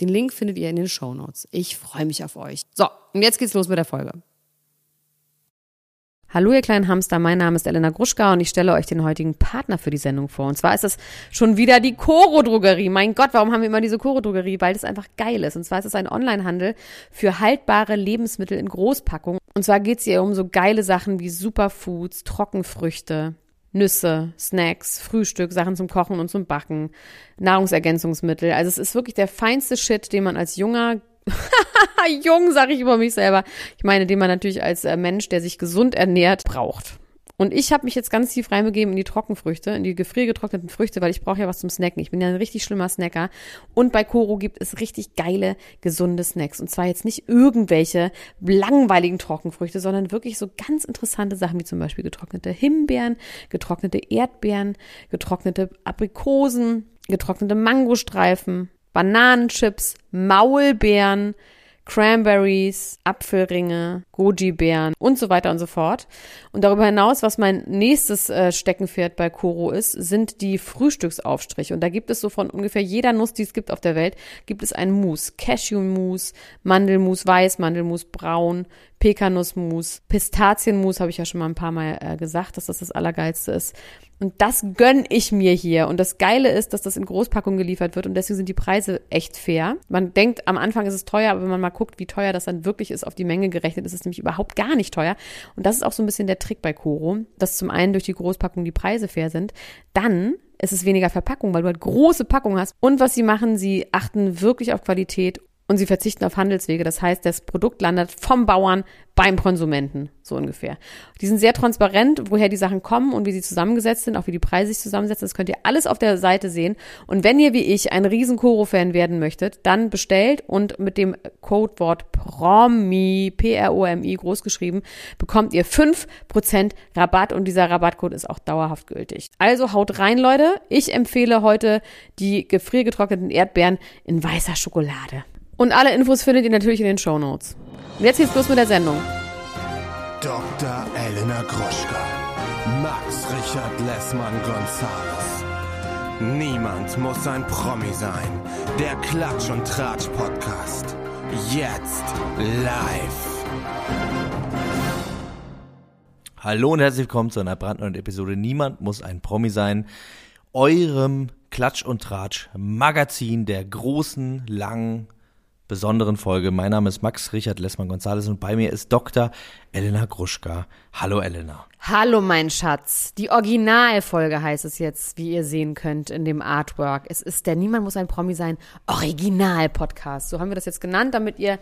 Den Link findet ihr in den Show Notes. Ich freue mich auf euch. So, und jetzt geht's los mit der Folge. Hallo ihr kleinen Hamster, mein Name ist Elena Gruschka und ich stelle euch den heutigen Partner für die Sendung vor. Und zwar ist es schon wieder die Coro Drogerie. Mein Gott, warum haben wir immer diese Coro Drogerie? Weil das einfach geil ist. Und zwar ist es ein Onlinehandel für haltbare Lebensmittel in Großpackung. Und zwar geht es hier um so geile Sachen wie Superfoods, Trockenfrüchte, Nüsse, Snacks, Frühstück, Sachen zum Kochen und zum Backen, Nahrungsergänzungsmittel. Also es ist wirklich der feinste Shit, den man als junger Jung, sage ich über mich selber. Ich meine, den man natürlich als äh, Mensch, der sich gesund ernährt, braucht. Und ich habe mich jetzt ganz tief reinbegeben in die Trockenfrüchte, in die gefriergetrockneten Früchte, weil ich brauche ja was zum Snacken. Ich bin ja ein richtig schlimmer Snacker. Und bei Koro gibt es richtig geile, gesunde Snacks. Und zwar jetzt nicht irgendwelche langweiligen Trockenfrüchte, sondern wirklich so ganz interessante Sachen, wie zum Beispiel getrocknete Himbeeren, getrocknete Erdbeeren, getrocknete Aprikosen, getrocknete Mangostreifen, Bananenchips, Maulbeeren, Cranberries, Apfelringe, Goji-Beeren und so weiter und so fort. Und darüber hinaus, was mein nächstes äh, Steckenpferd bei Koro ist, sind die Frühstücksaufstriche. Und da gibt es so von ungefähr jeder Nuss, die es gibt auf der Welt, gibt es ein Mousse. Cashew-Mousse, Mandelmus weiß, Mandelmus braun, Pekanussmus, Pistazienmus, habe ich ja schon mal ein paar Mal äh, gesagt, dass das das Allergeilste ist. Und das gönn ich mir hier. Und das Geile ist, dass das in Großpackung geliefert wird und deswegen sind die Preise echt fair. Man denkt, am Anfang ist es teuer, aber wenn man mal guckt, wie teuer das dann wirklich ist, auf die Menge gerechnet, ist es nämlich überhaupt gar nicht teuer. Und das ist auch so ein bisschen der Trick bei Koro, dass zum einen durch die Großpackung die Preise fair sind. Dann ist es weniger Verpackung, weil du halt große Packung hast. Und was sie machen, sie achten wirklich auf Qualität und sie verzichten auf Handelswege. Das heißt, das Produkt landet vom Bauern beim Konsumenten, so ungefähr. Die sind sehr transparent, woher die Sachen kommen und wie sie zusammengesetzt sind, auch wie die Preise sich zusammensetzen. Das könnt ihr alles auf der Seite sehen. Und wenn ihr wie ich ein riesen Koro-Fan werden möchtet, dann bestellt und mit dem Codewort PROMI, P-R-O-M-I großgeschrieben, bekommt ihr 5% Rabatt und dieser Rabattcode ist auch dauerhaft gültig. Also haut rein, Leute. Ich empfehle heute die gefriergetrockneten Erdbeeren in weißer Schokolade. Und alle Infos findet ihr natürlich in den Show Notes. Und jetzt geht's los mit der Sendung. Dr. Elena Groschka. Max Richard Lessmann Gonzales. Niemand muss ein Promi sein. Der Klatsch und Tratsch Podcast. Jetzt live. Hallo und herzlich willkommen zu einer brandneuen Episode Niemand muss ein Promi sein. Eurem Klatsch und Tratsch Magazin der großen, langen, besonderen Folge. Mein Name ist Max Richard Lessmann Gonzales und bei mir ist Dr. Elena Gruschka. Hallo Elena. Hallo mein Schatz. Die Originalfolge heißt es jetzt, wie ihr sehen könnt in dem Artwork. Es ist der Niemand muss ein Promi sein Original-Podcast. So haben wir das jetzt genannt, damit ihr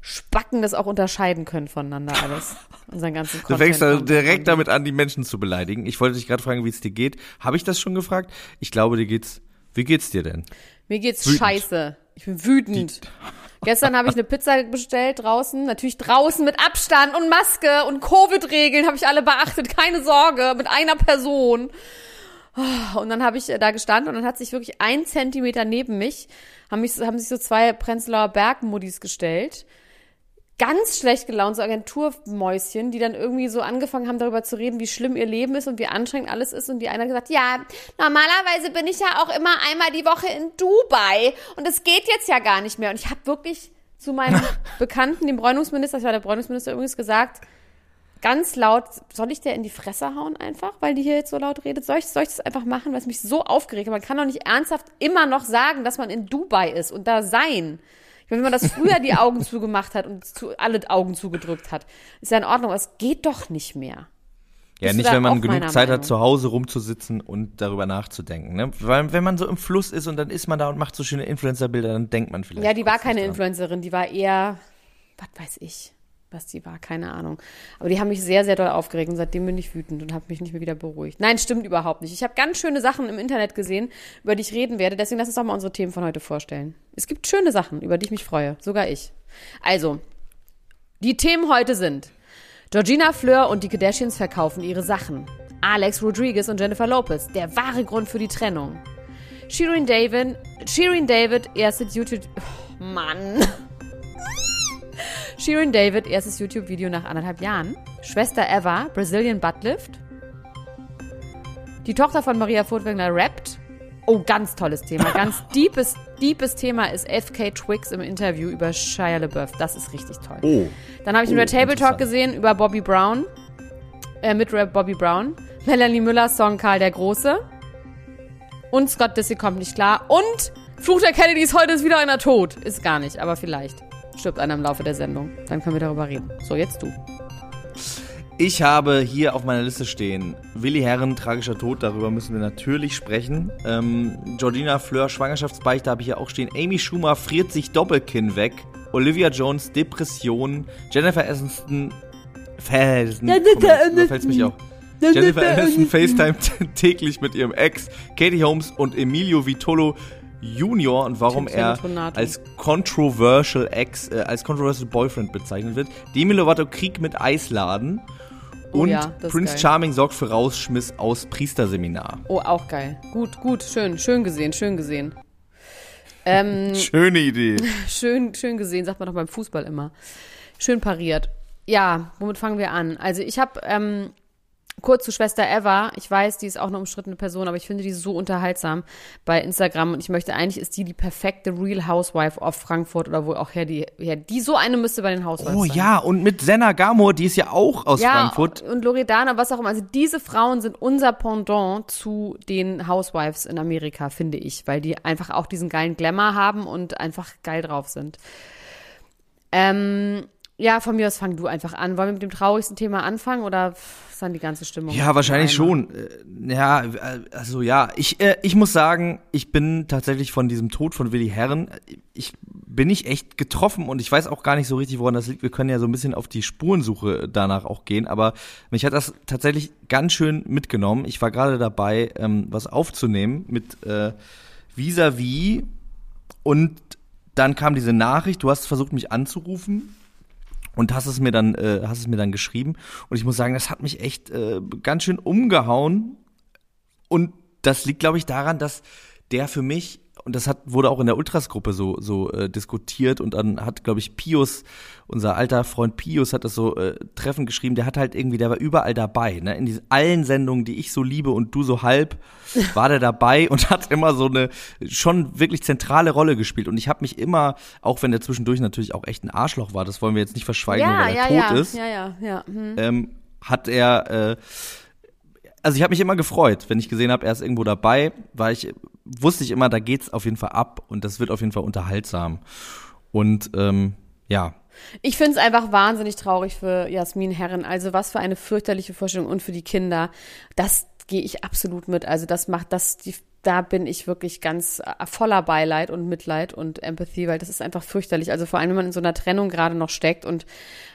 Spacken das auch unterscheiden könnt voneinander alles. Unseren ganzen Content. Du fängst also direkt damit an, die Menschen zu beleidigen. Ich wollte dich gerade fragen, wie es dir geht. Habe ich das schon gefragt? Ich glaube, dir geht's. Wie geht's dir denn? Mir geht's wütend. scheiße. Ich bin wütend. Die Gestern habe ich eine Pizza bestellt draußen, natürlich draußen mit Abstand und Maske und Covid-Regeln habe ich alle beachtet, keine Sorge, mit einer Person. Und dann habe ich da gestanden und dann hat sich wirklich ein Zentimeter neben mich, haben, mich, haben sich so zwei Prenzlauer Bergmuddis gestellt ganz schlecht gelaunt, so Agenturmäuschen, die dann irgendwie so angefangen haben, darüber zu reden, wie schlimm ihr Leben ist und wie anstrengend alles ist. Und die eine gesagt, ja, normalerweise bin ich ja auch immer einmal die Woche in Dubai und es geht jetzt ja gar nicht mehr. Und ich habe wirklich zu meinem Bekannten, dem Bräunungsminister, das war der Bräunungsminister übrigens, gesagt, ganz laut, soll ich der in die Fresse hauen einfach, weil die hier jetzt so laut redet? Soll ich, soll ich das einfach machen, weil es mich so aufgeregt hat? Man kann doch nicht ernsthaft immer noch sagen, dass man in Dubai ist und da sein. Wenn man das früher die Augen zugemacht hat und zu, alle Augen zugedrückt hat, ist ja in Ordnung, aber es geht doch nicht mehr. Ja, Bist nicht, wenn man genug Zeit Meinung? hat, zu Hause rumzusitzen und darüber nachzudenken. Ne? Weil wenn man so im Fluss ist und dann ist man da und macht so schöne Influencer-Bilder, dann denkt man vielleicht. Ja, die war keine Influencerin, die war eher, was weiß ich. Was die war, keine Ahnung. Aber die haben mich sehr, sehr doll aufgeregt und seitdem bin ich wütend und habe mich nicht mehr wieder beruhigt. Nein, stimmt überhaupt nicht. Ich habe ganz schöne Sachen im Internet gesehen, über die ich reden werde. Deswegen lass uns doch mal unsere Themen von heute vorstellen. Es gibt schöne Sachen, über die ich mich freue. Sogar ich. Also, die Themen heute sind Georgina Fleur und die Kardashians verkaufen ihre Sachen. Alex Rodriguez und Jennifer Lopez, der wahre Grund für die Trennung. Shirin David, Shirin David, erstes YouTube... Oh, Mann. Shirin David, erstes YouTube-Video nach anderthalb Jahren. Schwester Eva, Brazilian Buttlift. Die Tochter von Maria Furtwängler rappt. Oh, ganz tolles Thema. Ganz deepes, deepes Thema ist FK Twix im Interview über Shia LaBeouf. Das ist richtig toll. Oh. Dann habe ich einen Oh, Red Table Talk gesehen über Bobby Brown. Äh, mit Rap Bobby Brown. Melanie Müllers Song Karl der Große. Und Scott Dissy kommt nicht klar. Und Fluch der Kennedys, heute ist wieder einer tot. Ist gar nicht, aber vielleicht stirbt einer im Laufe der Sendung. Dann können wir darüber reden. So, jetzt du. Ich habe hier auf meiner Liste stehen, Willi Herren, tragischer Tod, darüber müssen wir natürlich sprechen. Ähm, Georgina Fleur, Schwangerschaftsbeichte habe ich hier auch stehen. Amy Schumer friert sich Doppelkinn weg. Olivia Jones, Depression. Jennifer Aniston, Felsen. Da fällt's mich auch. Jennifer Aniston FaceTime täglich mit ihrem Ex, Katie Holmes und Emilio Vitolo Junior und warum er als controversial Ex, äh, als controversial Boyfriend bezeichnet wird. Demi Lovato Krieg mit Eisladen Oh und ja, Prince. Charming sorgt für Rausschmiss aus Priesterseminar. Oh, auch geil. Gut, gut, schön, schön gesehen, schön gesehen. Ähm, Schöne Idee. schön, schön gesehen, sagt man doch beim Fußball immer. Schön pariert. Ja, womit fangen wir an? Also ich habe ähm, kurz zu Schwester Eva. Ich weiß, die ist auch eine umstrittene Person, aber ich finde die so unterhaltsam bei Instagram und ich möchte eigentlich ist die die perfekte Real Housewife of Frankfurt oder wo auch her die her. Die so eine müsste bei den Housewives Oh sein. ja, und mit Senna Gamor, die ist ja auch aus Ja, Frankfurt. und Loredana, was auch immer. Also diese Frauen sind unser Pendant zu den Housewives in Amerika, finde ich, weil die einfach auch diesen geilen Glamour haben und einfach geil drauf sind. Ähm, ja, von mir aus fang du einfach an. Wollen wir mit dem traurigsten Thema anfangen oder ist dann die ganze Stimmung? Ja, wahrscheinlich schon. Äh, Ja, äh, also ja, ich, äh, ich muss sagen, ich bin tatsächlich von diesem Tod von Willi Herren, ich bin nicht echt getroffen und ich weiß auch gar nicht so richtig, woran das liegt. Wir können ja so ein bisschen auf die Spurensuche danach auch gehen, aber mich hat das tatsächlich ganz schön mitgenommen. Ich war gerade dabei, ähm, was aufzunehmen mit äh, Vis-a-vis und dann kam diese Nachricht, du hast versucht, mich anzurufen und hast es mir dann äh, hast es mir dann geschrieben. Und ich muss sagen, das hat mich echt äh, ganz schön umgehauen. Und das liegt glaube ich daran, dass der für mich und das hat wurde auch in der Ultras-Gruppe so so äh, diskutiert. Und dann hat glaube ich Pius unser alter Freund Pius hat das so äh, treffend geschrieben. Der hat halt irgendwie der war überall dabei ne? In diesen allen Sendungen die ich so liebe und du so halb war der dabei und hat immer so eine schon wirklich zentrale Rolle gespielt. Und ich habe mich immer auch wenn der zwischendurch natürlich auch echt ein Arschloch war das wollen wir jetzt nicht verschweigen Ja, weil er ja, tot ja, ist ja, ja, ja. Hm. ähm, hat er, äh, also ich habe mich immer gefreut, wenn ich gesehen habe, er ist irgendwo dabei, weil ich wusste ich immer, da geht's auf jeden Fall ab und das wird auf jeden Fall unterhaltsam. Und ähm, ja, Ich finde es einfach wahnsinnig traurig für Jasmin Herren. Also was für eine fürchterliche Vorstellung und für die Kinder. Das gehe ich absolut mit. Also das macht das, die, da bin ich wirklich ganz äh, voller Beileid und Mitleid und Empathie, weil das ist einfach fürchterlich. Also vor allem, wenn man in so einer Trennung gerade noch steckt und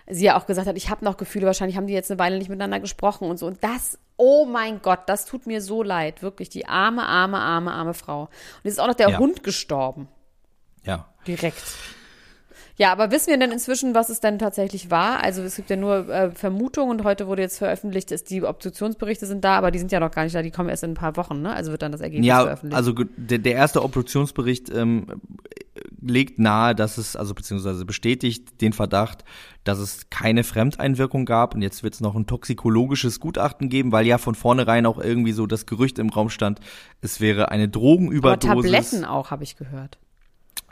sie ja auch gesagt hat, ich habe noch Gefühle, wahrscheinlich haben die jetzt eine Weile nicht miteinander gesprochen und so. Und das, oh mein Gott, das tut mir so leid. Wirklich, die arme, arme, arme, arme Frau. Und jetzt ist auch noch der Ja. Hund gestorben. ja. Direkt. Ja, aber wissen wir denn inzwischen, was es denn tatsächlich war? Also es gibt ja nur äh, Vermutungen und heute wurde jetzt veröffentlicht, dass die Obduktionsberichte sind da, aber die sind ja noch gar nicht da, die kommen erst in ein paar Wochen, ne? Also wird dann das Ergebnis Ja, veröffentlicht. also der, der erste Obduktionsbericht ähm, legt nahe, dass es, also beziehungsweise bestätigt den Verdacht, dass es keine Fremdeinwirkung gab. Und jetzt wird es noch ein toxikologisches Gutachten geben, weil ja von vornherein auch irgendwie so das Gerücht im Raum stand, es wäre eine aber Drogenüberdosis. Tabletten auch, habe ich gehört.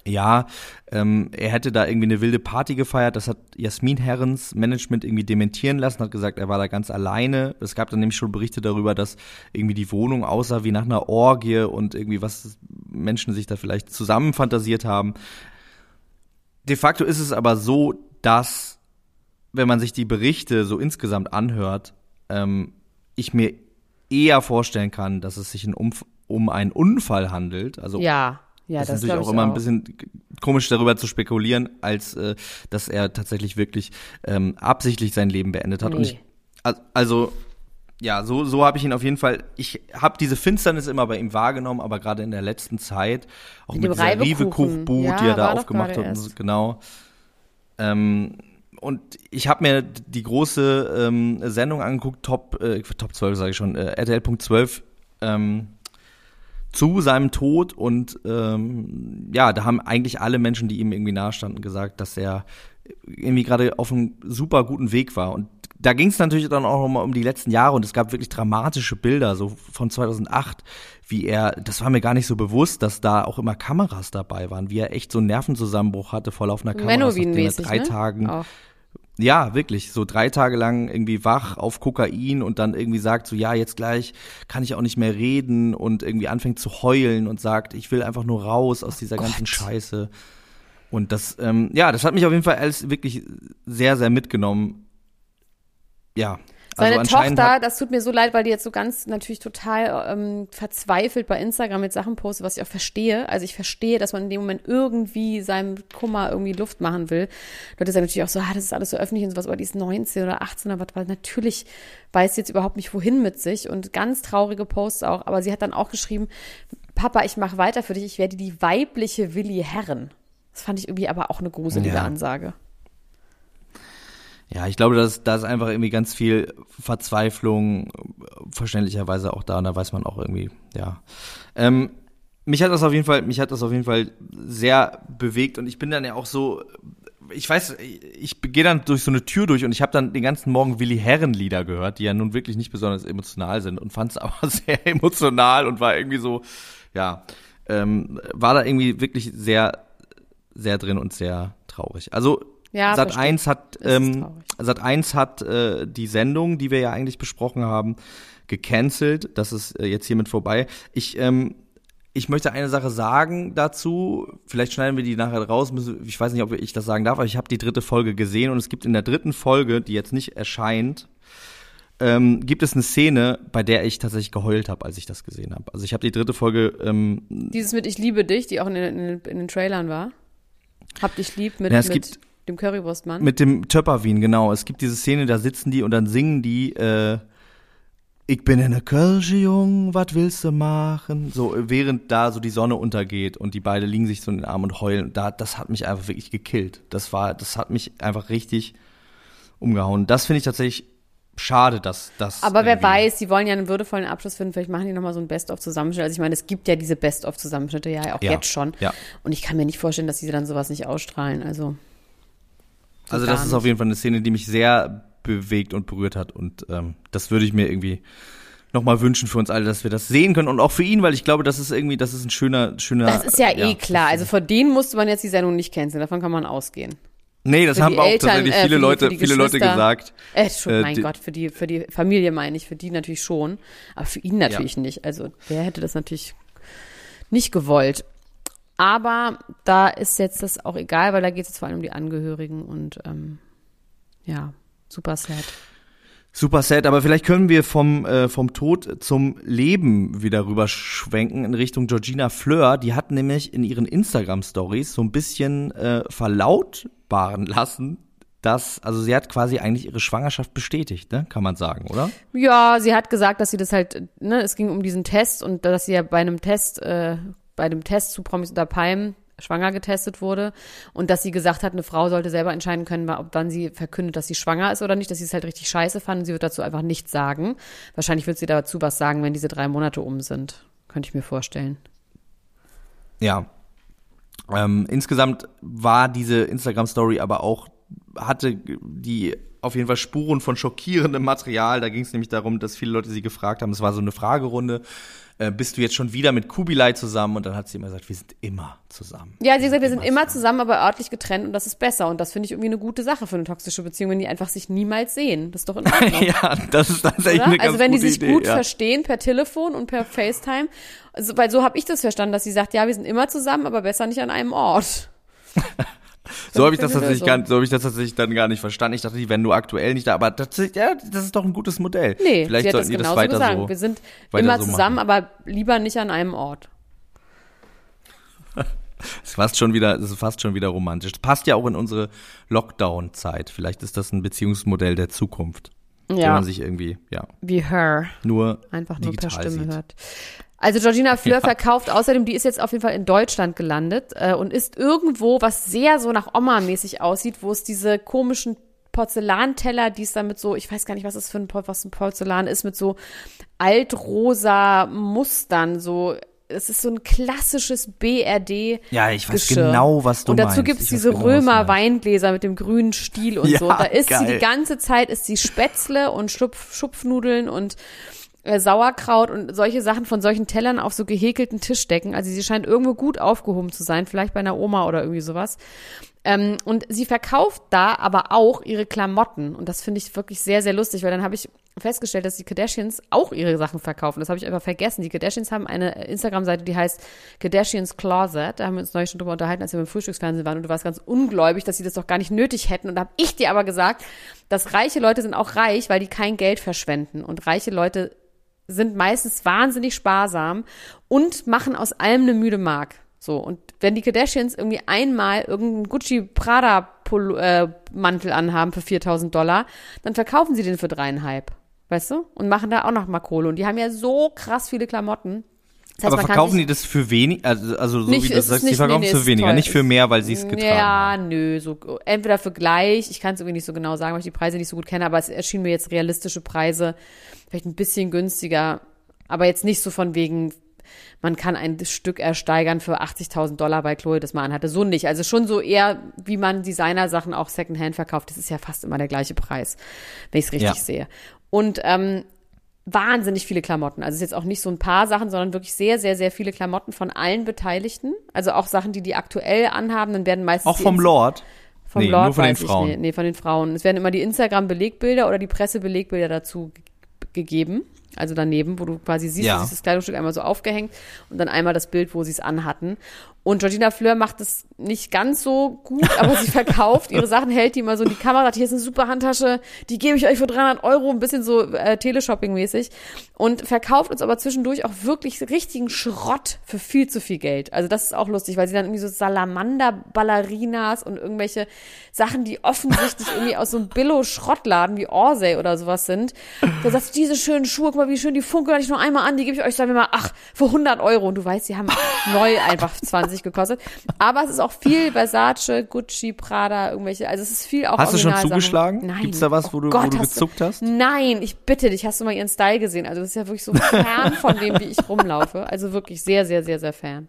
Ja, ähm, er hätte da irgendwie eine wilde Party gefeiert. Das hat Jasmin Herrens Management irgendwie dementieren lassen, hat gesagt, er war da ganz alleine. Es gab dann nämlich schon Berichte darüber, dass irgendwie die Wohnung aussah wie nach einer Orgie und irgendwie was Menschen sich da vielleicht zusammen fantasiert haben. De facto ist es aber so, dass, wenn man sich die Berichte so insgesamt anhört, ähm, ich mir eher vorstellen kann, dass es sich Umf um einen Unfall handelt. Also Ja. Ja, das, das ist natürlich auch ich immer ein auch. bisschen komisch darüber zu spekulieren, als äh, dass er tatsächlich wirklich ähm, absichtlich sein Leben beendet hat. Und Nee. ich, al- also ja, so so habe ich ihn auf jeden Fall. Ich habe diese Finsternis immer bei ihm wahrgenommen, aber gerade in der letzten Zeit auch Mit mit, dieser Reibekuchen. Rive-Kuchbude, Ja, die er da aufgemacht hat, und so, genau. Ähm, und ich habe mir die große ähm, Sendung angeguckt, Top, äh, Top 12 sage ich schon, äh, RTL.12, ähm, zu seinem Tod und ähm, ja, da haben eigentlich alle Menschen, die ihm irgendwie nahestanden, gesagt, dass er irgendwie gerade auf einem super guten Weg war. Und da ging es natürlich dann auch nochmal um die letzten Jahre und es gab wirklich dramatische Bilder, so von 2008, wie er, das war mir gar nicht so bewusst, dass da auch immer Kameras dabei waren, wie er echt so einen Nervenzusammenbruch hatte vor laufender Kamera, nachdem er drei ne? Tagen Auch. Ja, wirklich, so drei Tage lang irgendwie wach auf Kokain und dann irgendwie sagt so, ja, jetzt gleich kann ich auch nicht mehr reden und irgendwie anfängt zu heulen und sagt, ich will einfach nur raus aus dieser ganzen Scheiße. Und das, ähm, ja, das hat mich auf jeden Fall alles wirklich sehr, sehr mitgenommen. Ja. Seine also Tochter, das tut mir so leid, weil die jetzt so ganz natürlich total ähm, verzweifelt bei Instagram mit Sachen postet, was ich auch verstehe. Also ich verstehe, dass man in dem Moment irgendwie seinem Kummer irgendwie Luft machen will. Leute sagen natürlich auch so, ah, das ist alles so öffentlich und sowas, aber die ist 19 oder 18 oder was, weil natürlich weiß sie jetzt überhaupt nicht, wohin mit sich und ganz traurige Posts auch. Aber sie hat dann auch geschrieben, Papa, ich mache weiter für dich, ich werde die weibliche Willi Herren. Das fand ich irgendwie aber auch eine gruselige Ja. Ansage. Ja, ich glaube, da ist einfach irgendwie ganz viel Verzweiflung, verständlicherweise auch da, und da weiß man auch irgendwie, ja. Ähm, mich hat das auf jeden Fall, mich hat das auf jeden Fall sehr bewegt und ich bin dann ja auch so, ich weiß, ich gehe dann durch so eine Tür durch und ich habe dann den ganzen Morgen Willi Herren Lieder gehört, die ja nun wirklich nicht besonders emotional sind und fand es aber sehr emotional und war irgendwie so, ja, ähm, war da irgendwie wirklich sehr, sehr drin und sehr traurig. Also Ja, Sat verstehe. 1 hat ähm. Sat 1 hat äh, die Sendung, die wir ja eigentlich besprochen haben, gecancelt. Das ist äh, jetzt hiermit vorbei. Ich ähm, ich möchte eine Sache sagen dazu. Vielleicht schneiden wir die nachher raus. Ich weiß nicht, ob ich das sagen darf, aber ich habe die dritte Folge gesehen und es gibt in der dritten Folge, die jetzt nicht erscheint, ähm, gibt es eine Szene, bei der ich tatsächlich geheult habe, als ich das gesehen habe. Also ich habe die dritte Folge ähm, Dieses mit Ich liebe dich, die auch in den, in in den Trailern war. Hab dich lieb mit, Ja, es mit gibt- dem Currywurstmann. Mit dem Töpperwien, genau. Es gibt diese Szene, da sitzen die und dann singen die, äh, ich bin in der Kirche, Jung, was willst du machen? So, während da so die Sonne untergeht und die beide liegen sich so in den Armen und heulen. Da, das hat mich einfach wirklich gekillt. Das war, das hat mich einfach richtig umgehauen. Das finde ich tatsächlich schade, dass das. Aber wer weiß, die wollen ja einen würdevollen Abschluss finden. Vielleicht machen die nochmal so ein Best-of-Zusammenschnitt. Also ich meine, es gibt ja diese Best-of-Zusammenschnitte ja auch Ja, jetzt schon. ja. Und ich kann mir nicht vorstellen, dass sie dann sowas nicht ausstrahlen. Also. So Also das ist auf jeden Fall eine Szene, die mich sehr bewegt und berührt hat und ähm, das würde ich mir irgendwie nochmal wünschen für uns alle, dass wir das sehen können und auch für ihn, weil ich glaube, das ist irgendwie, das ist ein schöner, schöner. Das ist ja eh ja, klar. Also vor denen musste man jetzt die Sendung nicht canceln. Davon kann man ausgehen. Nee, das für haben auch Eltern, tatsächlich äh, viele die- Leute, viele Leute gesagt. Äh, schon, Äh, mein die- Gott, für die, für die Familie meine ich, für die natürlich schon. Aber für ihn natürlich nicht. Also der hätte das natürlich nicht gewollt. Aber da ist jetzt das auch egal, weil da geht es jetzt vor allem um die Angehörigen und ähm, ja, super sad. Super sad, aber vielleicht können wir vom, äh, vom Tod zum Leben wieder rüber schwenken in Richtung Georgina Fleur. Die hat nämlich in ihren Instagram-Stories so ein bisschen äh, verlautbaren lassen, dass, also sie hat quasi eigentlich ihre Schwangerschaft bestätigt, ne? Kann man sagen, oder? Ja, sie hat gesagt, dass sie das halt, ne, es ging um diesen Test und dass sie ja bei einem Test, äh, bei dem Test zu Promis unter Palmen schwanger getestet wurde und dass sie gesagt hat, eine Frau sollte selber entscheiden können, ob wann sie verkündet, dass sie schwanger ist oder nicht, dass sie es halt richtig scheiße fand. Sie wird dazu einfach nichts sagen. Wahrscheinlich wird sie dazu was sagen, wenn diese drei Monate um sind. Könnte ich mir vorstellen. Ja. Ähm, insgesamt war diese Instagram-Story aber auch, hatte die auf jeden Fall Spuren von schockierendem Material. Da ging es nämlich darum, dass viele Leute sie gefragt haben. Es war so eine Fragerunde. Äh, bist du jetzt schon wieder mit Kubilai zusammen? Und dann hat sie immer gesagt, wir sind immer zusammen. Ja, sie hat gesagt, wir sind immer zusammen, aber örtlich getrennt und das ist besser. Und das finde ich irgendwie eine gute Sache für eine toxische Beziehung, wenn die einfach sich niemals sehen. Das ist doch in Ordnung. ja, das ist tatsächlich Oder? eine ganz Also wenn die sich Idee. gut ja. verstehen per Telefon und per FaceTime, also, weil so habe ich das verstanden, dass sie sagt, ja, wir sind immer zusammen, aber besser nicht an einem Ort. So habe ich das tatsächlich so. gar, so habe ich das tatsächlich dann gar nicht verstanden. Ich dachte, die wären nur aktuell nicht da, aber das, ja, das ist doch ein gutes Modell. Nee, Vielleicht hat das sollten die das genauso weiter gesagt. so. wir sind immer so zusammen, machen. aber lieber nicht an einem Ort. Das ist fast schon wieder, das ist fast schon wieder romantisch. Das passt ja auch in unsere Lockdown-Zeit. Vielleicht ist das ein Beziehungsmodell der Zukunft. Wenn Ja, man sich irgendwie, ja, wie Her. nur Einfach nur per Stimme sieht. hört. Also Georgina Fleur Ja. verkauft außerdem, die ist jetzt auf jeden Fall in Deutschland gelandet äh, und ist irgendwo, was sehr so nach Oma-mäßig aussieht, wo es diese komischen Porzellanteller, die es da mit so, ich weiß gar nicht, was es für ein, was ein Porzellan ist, mit so altrosa Mustern, so, es ist so ein klassisches BRD. Ja, ich weiß Geschirr. genau, was du Und dazu Ich weiß diese genau, was du Römer meinst. Weingläser mit dem grünen Stiel und Ja, so. Da ist sie geil. die ganze Zeit, ist sie Spätzle und Schupf, Schupfnudeln und äh, Sauerkraut und solche Sachen von solchen Tellern auf so gehäkelten Tischdecken. Also sie scheint irgendwo gut aufgehoben zu sein, vielleicht bei einer Oma oder irgendwie sowas. Ähm, und sie verkauft da aber auch ihre Klamotten. Und das finde ich wirklich sehr, sehr lustig, weil dann habe ich festgestellt, dass die Kardashians auch ihre Sachen verkaufen. Das habe ich einfach vergessen. Die Kardashians haben eine Instagram-Seite, die heißt Kardashians Closet. Da haben wir uns neulich schon drüber unterhalten, als wir beim Frühstücksfernsehen waren. Und du warst ganz ungläubig, dass sie das doch gar nicht nötig hätten. Und da habe ich dir aber gesagt, dass reiche Leute sind auch reich, weil die kein Geld verschwenden. Und reiche Leute sind meistens wahnsinnig sparsam und machen aus allem eine müde Mark. So, und wenn die Kardashians irgendwie einmal irgendeinen Gucci Prada äh, Mantel anhaben für 4000 Dollar, dann verkaufen sie den für dreieinhalb. Weißt du? Und machen da auch noch mal Kohle. Und die haben ja so krass viele Klamotten. Das heißt, Aber verkaufen die das für wenig, also, also so Nicht- wie du es sagst, die verkaufen nee, es nee, für ist weniger, teuer. nicht für mehr, weil sie es getragen Ja, haben. nö, so entweder für gleich, ich kann es irgendwie nicht so genau sagen, weil ich die Preise nicht so gut kenne, aber es erschienen mir jetzt realistische Preise, vielleicht ein bisschen günstiger, aber jetzt nicht so von wegen, man kann ein Stück ersteigern für 80.000 Dollar, weil Chloe das mal anhatte. So nicht. Also schon so eher, wie man Designersachen auch Secondhand verkauft. Das ist ja fast immer der gleiche Preis, wenn ich es richtig Ja. sehe. Und ähm, wahnsinnig viele Klamotten. Also es ist jetzt auch nicht so ein paar Sachen, sondern wirklich sehr, sehr, sehr viele Klamotten von allen Beteiligten. Also auch Sachen, die die aktuell anhaben, dann werden meistens Auch vom Lord. vom nee, Lord nur von den ich Frauen. nicht. Nee, von den Frauen. Es werden immer die Instagram-Belegbilder oder die Pressebelegbilder dazu gegeben. Also daneben, wo du quasi siehst, Ja. das Kleidungsstück einmal so aufgehängt und dann einmal das Bild, wo sie es anhatten. Und Georgina Fleur macht es nicht ganz so gut, aber sie verkauft ihre Sachen, hält die immer so in die Kamera, sagt, hier ist eine super Handtasche, die gebe ich euch für 300 Euro, ein bisschen so äh, Teleshopping-mäßig und verkauft uns aber zwischendurch auch wirklich richtigen Schrott für viel zu viel Geld. Also das ist auch lustig, weil sie dann irgendwie so Salamander-Ballerinas und irgendwelche Sachen, die offensichtlich irgendwie aus so einem Billo-Schrottladen wie Orsay oder sowas sind. Da sagst du, diese schönen Schuhe, guck mal, wie schön die funkeln, hatte ich nur einmal an, die gebe ich euch, sagen wir mal, ach, für 100 Euro. Und du weißt, die haben neu einfach 20 gekostet. Aber es ist auch viel Versace, Gucci, Prada, irgendwelche, also es ist viel auch Hast du schon zugeschlagen? Nein. Gibt's da was, wo du- Oh Gott, wo du hast gezuckt hast? Nein, ich bitte dich, hast du mal ihren Style gesehen? Also das ist ja wirklich so fern von dem, wie ich rumlaufe. Also wirklich sehr, sehr, sehr, sehr fern.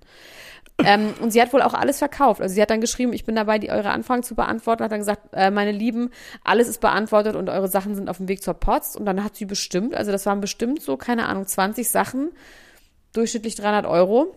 Ähm, und sie hat wohl auch alles verkauft. Also sie hat dann geschrieben, ich bin dabei, die eure Anfragen zu beantworten. Hat dann gesagt, äh, meine Lieben, alles ist beantwortet und eure Sachen sind auf dem Weg zur Post. Und dann hat sie bestimmt, also das waren bestimmt so, keine Ahnung, 20 Sachen, durchschnittlich 300 Euro.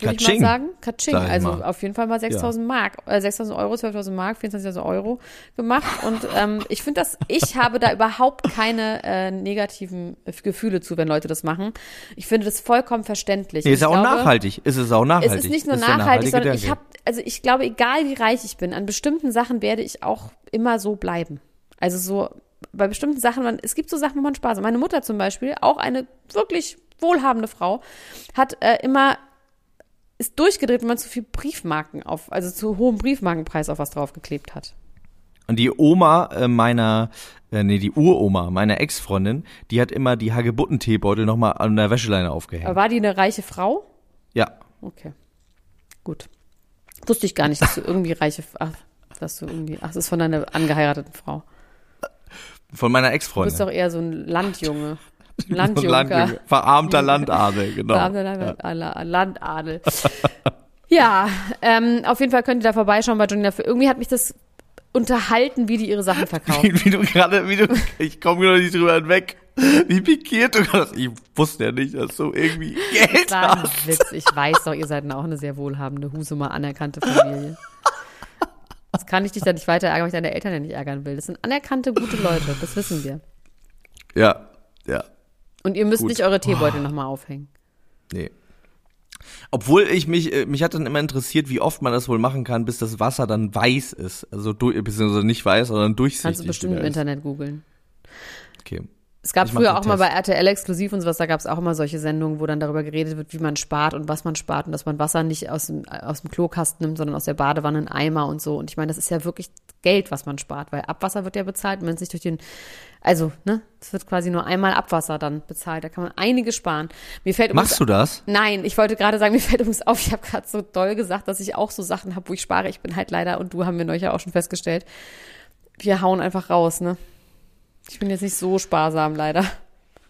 Würde ich mal sagen. Katsching. sag Also mal. auf jeden Fall mal 6.000 Mark, äh, 6.000 Euro, 12.000 Mark, 24.000 Euro gemacht. Und ähm, ich finde das, ich habe da überhaupt keine äh, negativen Gefühle zu, wenn Leute das machen. Ich finde das vollkommen verständlich. Nee, ist ja auch glaube, nachhaltig. Ist es auch Es nachhaltig. ist nicht nur der nachhaltig, sondern nachhaltige ich habe, also ich glaube, egal wie reich ich bin, an bestimmten Sachen werde ich auch immer so bleiben. Also so bei bestimmten Sachen, man, es gibt so Sachen, wo man Spaß hat. Meine Mutter zum Beispiel, auch eine wirklich wohlhabende Frau, hat äh, immer ist durchgedreht, wenn man zu viel Briefmarken auf, also zu hohem Briefmarkenpreis auf was draufgeklebt hat. Und die Oma äh, meiner, äh, nee, die Uroma meiner Ex-Freundin, die hat immer die Hagebuttenteebeutel nochmal an der Wäscheleine aufgehängt. Aber war die eine reiche Frau? ja. Okay. Gut. Wusste ich gar nicht, dass du irgendwie reiche, ach, dass du irgendwie, ach, das ist von deiner angeheirateten Frau. Von meiner Du bist Ex-Freundin. doch eher so ein Landjunge. Landjunker. Landjunge. Verarmter Landadel, genau. Beamter Land- Landadel. ja, ähm, auf jeden Fall könnt ihr da vorbeischauen bei Johnny. Irgendwie hat mich das unterhalten, wie die ihre Sachen verkaufen. Wie, wie du gerade, wie du, ich komme gerade nicht drüber hinweg, wie pikiert du gerade, ich wusste ja nicht, dass du irgendwie Geld Das war ein. Witz. Ich weiß doch, ihr seid auch eine sehr wohlhabende, Husumer anerkannte Familie. Das kann ich dich da nicht weiter ärgern, weil ich deine Eltern ja nicht ärgern will. Das sind anerkannte, gute Leute. Das wissen wir. Ja, ja, Und ihr müsst Gut. nicht eure Teebeutel nochmal aufhängen. nee. Obwohl ich mich, äh, mich hat dann immer interessiert, wie oft man das wohl machen kann, bis das Wasser dann weiß ist. Also, du, beziehungsweise nicht weiß, sondern durchsichtig. Kannst du bestimmt im ist. Internet googeln. Okay. Es gab Ich früher auch mal Test. bei RTL exklusiv und sowas, da gab es auch immer solche Sendungen, wo dann darüber geredet wird, wie man spart und was man spart und dass man Wasser nicht aus dem, aus dem Klokasten nimmt, sondern aus der Badewanne in Eimer und so. Und ich meine, das ist ja wirklich Geld, was man spart, weil Abwasser wird ja bezahlt, wenn es nicht durch den, also, ne, es wird quasi nur einmal Abwasser dann bezahlt. Da kann man einiges sparen. Mir fällt übrigens- Machst du das? Nein, ich wollte gerade sagen, mir fällt übrigens auf, ich habe gerade so doll gesagt, dass ich auch so Sachen habe, wo ich spare. Ich bin halt leider, und du haben wir neulich ja auch schon festgestellt, wir hauen einfach raus, ne? Ich bin jetzt nicht so sparsam, leider.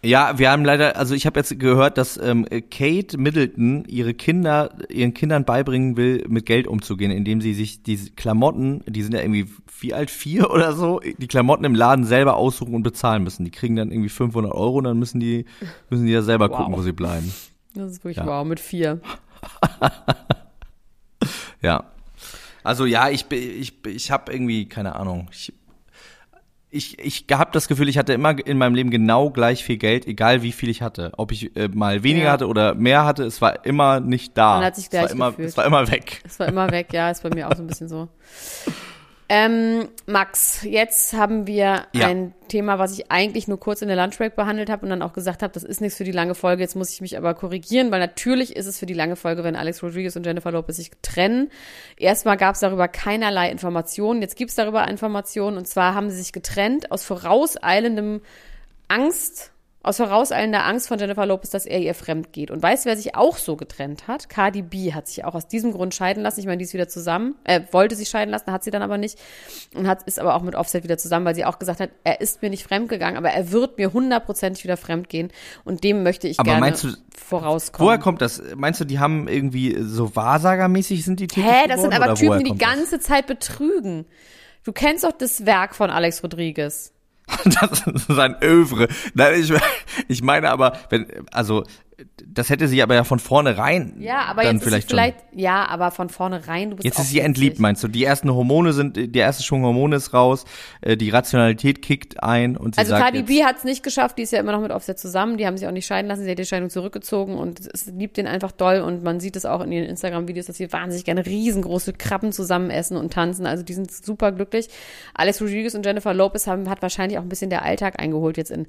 Ja, wir haben leider, also ich habe jetzt gehört, dass ähm, Kate Middleton ihre Kinder, ihren Kindern beibringen will, mit Geld umzugehen, indem sie sich diese Klamotten, die sind ja irgendwie wie alt, vier oder so, die Klamotten im Laden selber aussuchen und bezahlen müssen. Die kriegen dann irgendwie 500 Euro und dann müssen die, müssen die ja selber Wow. gucken, wo sie bleiben. Das ist wirklich Ja. wow, mit vier. Ja. Also ja, ich bin- ich ich habe irgendwie keine Ahnung. Ich ich ich habe das Gefühl, ich hatte immer in meinem Leben genau gleich viel Geld, egal wie viel ich hatte. Ob ich äh, mal weniger Ja. hatte oder mehr hatte, es war immer nicht da. Man hat sich es war gleich immer gefühlt. es war immer weg. Das war immer weg, ja, ist bei mir auch so ein bisschen so. Ähm, Max, jetzt haben wir Ja. ein Thema, was ich eigentlich nur kurz in der Lunchbreak behandelt habe und dann auch gesagt habe, das ist nichts für die lange Folge. Jetzt muss ich mich aber korrigieren, weil natürlich ist es für die lange Folge, wenn Alex Rodriguez und Jennifer Lopez sich trennen. Erstmal gab es darüber keinerlei Informationen. Jetzt gibt es darüber Informationen und zwar haben sie sich getrennt aus vorauseilendem Angst, aus vorauseilender Angst von Jennifer Lopez, dass er ihr fremd geht. Und weißt du, wer sich auch so getrennt hat? Cardi B hat sich auch aus diesem Grund scheiden lassen. Ich meine, die ist wieder zusammen, äh, wollte sich scheiden lassen, hat sie dann aber nicht. Und hat, ist aber auch mit Offset wieder zusammen, weil sie auch gesagt hat, er ist mir nicht fremd gegangen, aber er wird mir hundertprozentig wieder fremd gehen. Und dem möchte ich Aber gerne meinst du, vorauskommen. Woher kommt das? Meinst du, die haben irgendwie so Wahrsagermäßig sind die tätig Hä, das sind geworden, aber oder Typen, die die kommt das? ganze Zeit betrügen. Du kennst doch das Werk von Alex Rodriguez. Das ist sein Övre. Nein, ich, ich meine aber, wenn, also, das hätte sie aber ja von vornherein Ja, aber dann jetzt vielleicht ist sie vielleicht, ja, aber von vornherein, du Jetzt ist sie entliebt, meinst du? Die ersten Hormone sind, der erste Schwung Hormone ist raus, äh, die Rationalität kickt ein und sie Also sagt Cardi jetzt, B hat es nicht geschafft, die ist ja immer noch mit Offset zusammen, die haben sich auch nicht scheiden lassen, sie hat die Scheidung zurückgezogen und es liebt den einfach doll und man sieht es auch in ihren Instagram-Videos, dass sie wahnsinnig gerne riesengroße Krabben zusammen essen und tanzen, also die sind super glücklich. Alex Rodriguez und Jennifer Lopez haben, hat wahrscheinlich auch ein bisschen der Alltag eingeholt jetzt in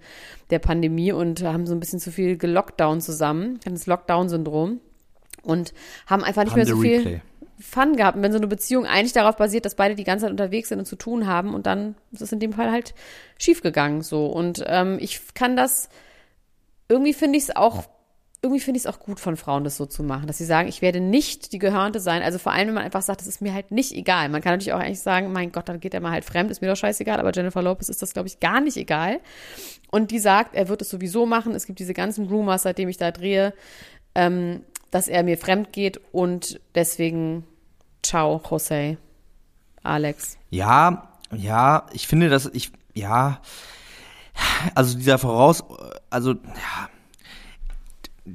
der Pandemie und haben so ein bisschen zu viel gelockdown zusammen, haben das Lockdown-Syndrom und haben einfach nicht mehr so viel Replay. Fun gehabt. Und wenn so eine Beziehung eigentlich darauf basiert, dass beide die ganze Zeit unterwegs sind und zu tun haben und dann ist es in dem Fall halt schiefgegangen so. Und ähm, ich kann das, irgendwie finde ich es auch, irgendwie finde ich es auch gut von Frauen, das so zu machen, dass sie sagen, ich werde nicht die Gehörnte sein. Also vor allem, wenn man einfach sagt, das ist mir halt nicht egal. Man kann natürlich auch eigentlich sagen, mein Gott, dann geht er mal halt fremd, ist mir doch scheißegal. Aber Jennifer Lopez ist das, glaube ich, gar nicht egal. Und die sagt, er wird es sowieso machen. Es gibt diese ganzen Rumors, seitdem ich da drehe, ähm, dass er mir fremd geht und deswegen ciao, Jose, Alex. ja, ja, ich finde, dass ich, ja, also dieser Voraus, also, ja,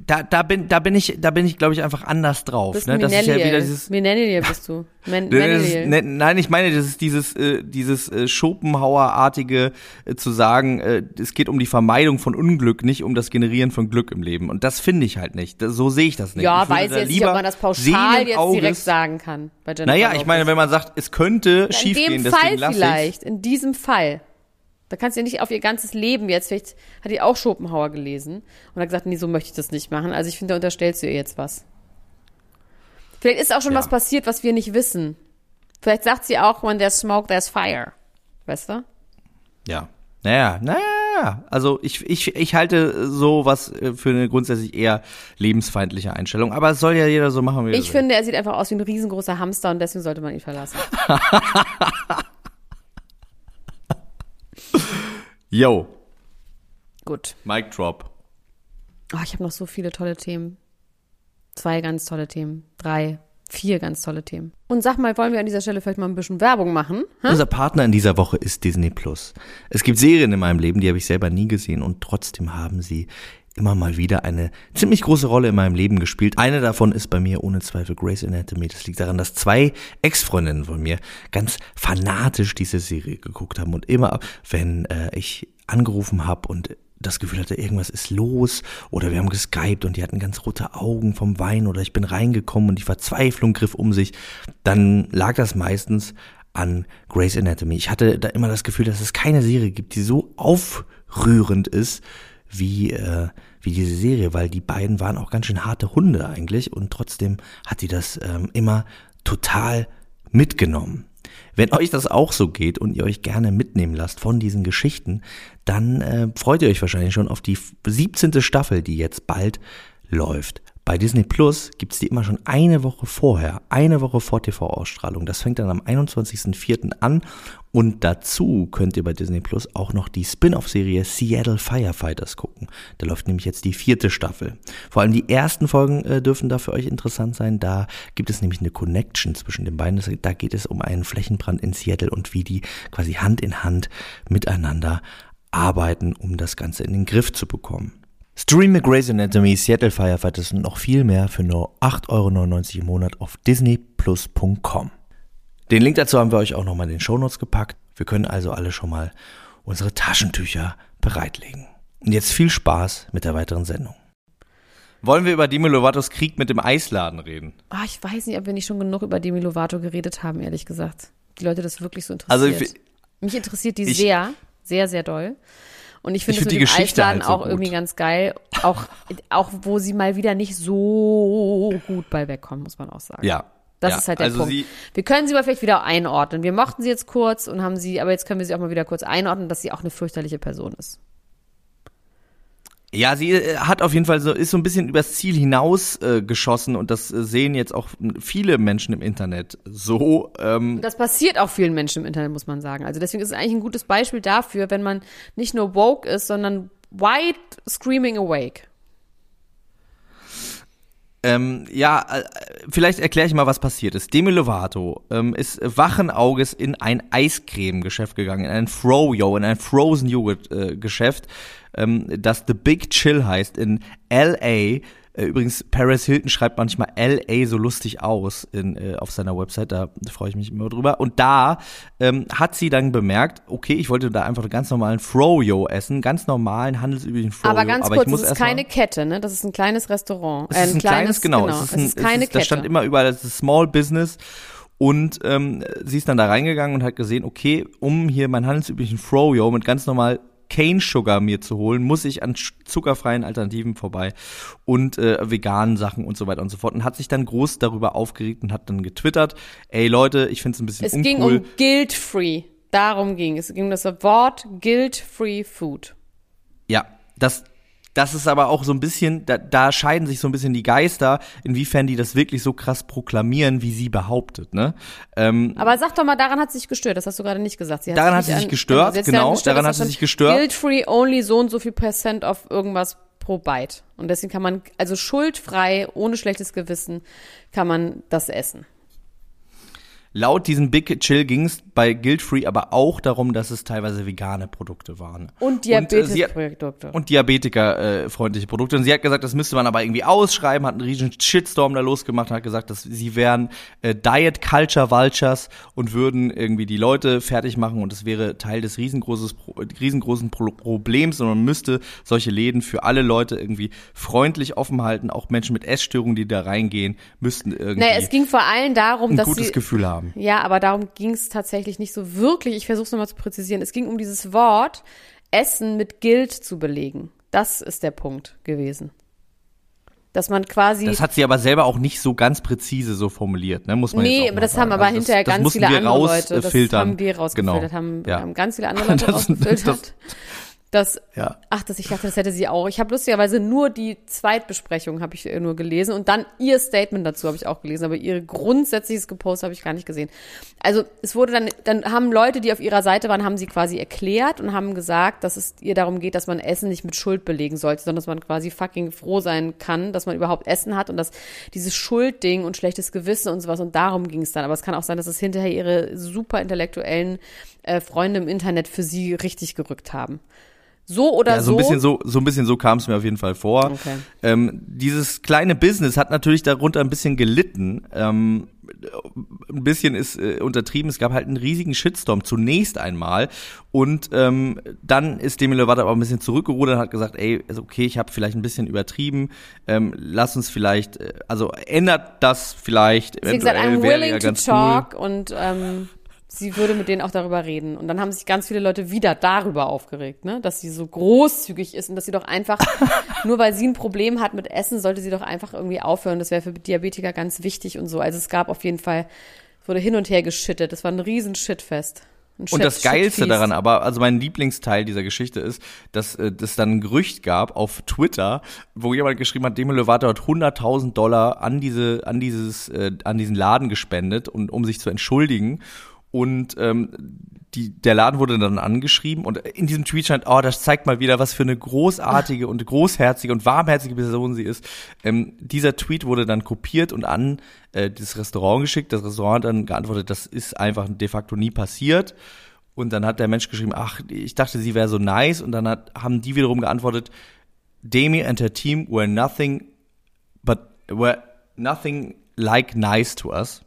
da, da bin, da bin ich, da bin ich, glaube ich, einfach anders drauf. Bist Ne? Das ist ja wieder dieses, Millennial bist du. Das ist, ne, nein, ich meine, das ist dieses, äh, dieses äh, Schopenhauer-artige äh, zu sagen, äh, es geht um die Vermeidung von Unglück, nicht um das Generieren von Glück im Leben. Und das finde ich halt nicht. Das, so sehe ich das nicht. ja, ich weiß jetzt nicht, ob man das pauschal jetzt Auges- direkt sagen kann. Bei Jennifer Naja, ich meine, wenn man sagt, es könnte in schiefgehen, dem deswegen Fall lasse ich vielleicht, in diesem Fall. Da kannst du ja nicht auf ihr ganzes Leben jetzt, vielleicht hat die auch Schopenhauer gelesen und hat gesagt, nee, so möchte ich das nicht machen. Also ich finde, da unterstellst du ihr jetzt was. Vielleicht ist auch schon Ja. was passiert, was wir nicht wissen. Vielleicht sagt sie auch, when there's smoke, there's fire. Weißt du? Ja. Naja, naja, also ich, ich, ich halte sowas äh, für eine grundsätzlich eher lebensfeindliche Einstellung. Aber es soll ja jeder so machen, wie er Ich will. finde, er sieht einfach aus wie ein riesengroßer Hamster und deswegen sollte man ihn verlassen. Yo, Gut. Mic Drop. Oh, ich habe noch so viele tolle Themen. Zwei ganz tolle Themen. Drei, vier ganz tolle Themen. Und sag mal, wollen wir an dieser Stelle vielleicht mal ein bisschen Werbung machen? Hä? Unser Partner in dieser Woche ist Disney Plus. Es gibt Serien in meinem Leben, die habe ich selber nie gesehen und trotzdem haben sie immer mal wieder eine ziemlich große Rolle in meinem Leben gespielt. Eine davon ist bei mir ohne Zweifel Grey's Anatomy. Das liegt daran, dass zwei Ex-Freundinnen von mir ganz fanatisch diese Serie geguckt haben und immer, wenn äh, ich angerufen habe und das Gefühl hatte, irgendwas ist los oder wir haben geskypt und die hatten ganz rote Augen vom Wein oder ich bin reingekommen und die Verzweiflung griff um sich, dann lag das meistens an Grey's Anatomy. Ich hatte da immer das Gefühl, dass es keine Serie gibt, die so rührend ist wie, äh, wie diese Serie, weil die beiden waren auch ganz schön harte Hunde eigentlich und trotzdem hat sie das ähm, immer total mitgenommen. Wenn euch das auch so geht und ihr euch gerne mitnehmen lasst von diesen Geschichten, dann äh, freut ihr euch wahrscheinlich schon auf die 17. Staffel, die jetzt bald läuft. Bei Disney Plus gibt's die immer schon eine Woche vorher, eine Woche vor TV-Ausstrahlung. Das fängt dann am 21.04. an und dazu könnt ihr bei Disney Plus auch noch die Spin-off-Serie Seattle Firefighters gucken. Da läuft nämlich jetzt die vierte Staffel. Vor allem die ersten Folgen äh, dürfen da für euch interessant sein. Da gibt es nämlich eine Connection zwischen den beiden. Da geht es um einen Flächenbrand in Seattle und wie die quasi Hand in Hand miteinander arbeiten, um das Ganze in den Griff zu bekommen. Stream Grey's Anatomy, Seattle Firefighters und noch viel mehr für nur 8,99 Euro im Monat auf disneyplus.com. Den Link dazu haben wir euch auch nochmal in den Shownotes gepackt. Wir können also alle schon mal unsere Taschentücher bereitlegen. Und jetzt viel Spaß mit der weiteren Sendung. Wollen wir über Demi Lovatos Krieg mit dem Eisladen reden? Oh, ich weiß nicht, ob wir nicht schon genug über Demi Lovato geredet haben, ehrlich gesagt. Die Leute das wirklich so interessiert. Also ich, Mich interessiert die ich, sehr, sehr, sehr doll. Und ich finde es mit dem Eisladen halt so auch gut. irgendwie ganz geil. Auch, auch wo sie mal wieder nicht so gut bei wegkommen, muss man auch sagen. Ja. Das ja, ist halt der also Punkt. Wir können sie aber vielleicht wieder einordnen. Wir mochten sie jetzt kurz und haben sie, aber jetzt können wir sie auch mal wieder kurz einordnen, dass sie auch eine fürchterliche Person ist. Ja, sie äh, hat auf jeden Fall so, ist so ein bisschen übers Ziel hinaus äh, geschossen und das äh, sehen jetzt auch viele Menschen im Internet so. Ähm. Das passiert auch vielen Menschen im Internet, muss man sagen. Also deswegen ist es eigentlich ein gutes Beispiel dafür, wenn man nicht nur woke ist, sondern white screaming awake. Ähm, ja, äh, vielleicht erkläre ich mal, was passiert ist. Demi Lovato ähm, ist wachen Auges in ein Eiscreme-Geschäft gegangen, in ein Froyo, in ein Frozen Joghurt-Geschäft. Äh, ähm, das The Big Chill heißt in LA. Äh, übrigens, Paris Hilton schreibt manchmal LA so lustig aus in, äh, auf seiner Website, da freue ich mich immer drüber. Und da ähm, hat sie dann bemerkt, okay, ich wollte da einfach einen ganz normalen Froyo essen, ganz normalen, handelsüblichen Froyo. Aber ganz kurz, das ist keine Kette, ne? Das ist ein kleines Restaurant. Es ist ein, ein kleines, kleines, genau. genau. Es ist, ein, es ist keine es ist, Kette. Das stand immer überall, das ist Small Business. Und ähm, sie ist dann da reingegangen und hat gesehen, okay, um hier meinen handelsüblichen Froyo mit ganz normal Cane Sugar mir zu holen, muss ich an zuckerfreien Alternativen vorbei und äh, veganen Sachen und so weiter und so fort. Und hat sich dann groß darüber aufgeregt und hat dann getwittert, ey Leute, ich finde es ein bisschen es uncool. ging um guilt-free. Darum ging es. Es ging um das Wort guilt-free food. Ja, das das ist aber auch so ein bisschen, da, da scheiden sich so ein bisschen die Geister, inwiefern die das wirklich so krass proklamieren, wie sie behauptet. Ne? Ähm, aber sag doch mal, daran hat sie sich gestört. Das hast du gerade nicht gesagt. Sie daran hat sie sich gestört, genau. genau gestört, daran hat sie sich gestört. Guilt-free only so und so viel Prozent auf irgendwas pro Byte. Und deswegen kann man, also schuldfrei, ohne schlechtes Gewissen, kann man das essen. Laut diesem Big Chill ging es bei Guilt Free aber auch darum, dass es teilweise vegane Produkte waren. Und Diabetes-Produkte. Und, äh, und Diabetiker-freundliche Produkte. Und sie hat gesagt, das müsste man aber irgendwie ausschreiben, hat einen riesen Shitstorm da losgemacht, hat gesagt, dass sie wären äh, Diet Culture Vultures und würden irgendwie die Leute fertig machen und es wäre Teil des riesengroßes, riesengroßen Pro Problems und man müsste solche Läden für alle Leute irgendwie freundlich offen halten. Auch Menschen mit Essstörungen, die da reingehen, müssten irgendwie naja, es ging vor allem darum, ein dass gutes sie, Gefühl haben haben. Ja, aber darum ging es tatsächlich nicht so wirklich. Ich versuche es nochmal zu präzisieren. Es ging um dieses Wort, Essen mit Guilt zu belegen. Das ist der Punkt gewesen. Dass man quasi. Das hat sie aber selber auch nicht so ganz präzise so formuliert, ne? Muss man Nee, aber das sagen. haben aber also hinterher das, ganz viele andere Leute. Das haben wir rausgefiltert, genau. haben, ja. haben ganz viele andere Leute das, rausgefiltert. Das, ja. ach, das, ich dachte, das hätte sie auch. Ich habe lustigerweise nur die Zweitbesprechung habe ich nur gelesen und dann ihr Statement dazu habe ich auch gelesen, aber ihr grundsätzliches Gepost habe ich gar nicht gesehen. Also es wurde dann, dann haben Leute, die auf ihrer Seite waren, haben sie quasi erklärt und haben gesagt, dass es ihr darum geht, dass man Essen nicht mit Schuld belegen sollte, sondern dass man quasi fucking froh sein kann, dass man überhaupt Essen hat und dass dieses Schuldding und schlechtes Gewissen und sowas und darum ging es dann. Aber es kann auch sein, dass es hinterher ihre super intellektuellen äh, Freunde im Internet für sie richtig gerückt haben. So oder ja, so. so ein bisschen so, so ein bisschen so kam es mir auf jeden Fall vor. Okay. Ähm, dieses kleine Business hat natürlich darunter ein bisschen gelitten. Ähm, ein bisschen ist äh, untertrieben. Es gab halt einen riesigen Shitstorm zunächst einmal und ähm, dann ist Demi Lovato aber ein bisschen zurückgerudert und hat gesagt, ey, ist okay, ich habe vielleicht ein bisschen übertrieben. Ähm, lass uns vielleicht, äh, also ändert das vielleicht. Sie gesagt, I'm willing to talk cool. und ähm sie würde mit denen auch darüber reden. Und dann haben sich ganz viele Leute wieder darüber aufgeregt, ne? dass sie so großzügig ist und dass sie doch einfach, nur weil sie ein Problem hat mit Essen, sollte sie doch einfach irgendwie aufhören. Das wäre für Diabetiker ganz wichtig und so. Also es gab auf jeden Fall, wurde hin und her geschittet. Das war ein riesen Shitfest. Ein Und Shit- das Geilste daran aber, also mein Lieblingsteil dieser Geschichte ist, dass äh, es dann ein Gerücht gab auf Twitter, wo jemand geschrieben hat, Demi Lovato hat 100.000 Dollar an diese, an dieses, äh, an diesen Laden gespendet und um sich zu entschuldigen. Und ähm, die, der Laden wurde dann angeschrieben und in diesem Tweet stand, oh, das zeigt mal wieder, was für eine großartige und großherzige und warmherzige Person sie ist. Ähm, dieser Tweet wurde dann kopiert und an äh, das Restaurant geschickt. Das Restaurant hat dann geantwortet, das ist einfach de facto nie passiert. Und dann hat der Mensch geschrieben, ach, ich dachte, sie wäre so nice. Und dann hat, haben die wiederum geantwortet, Demi and her team were nothing but were nothing like nice to us.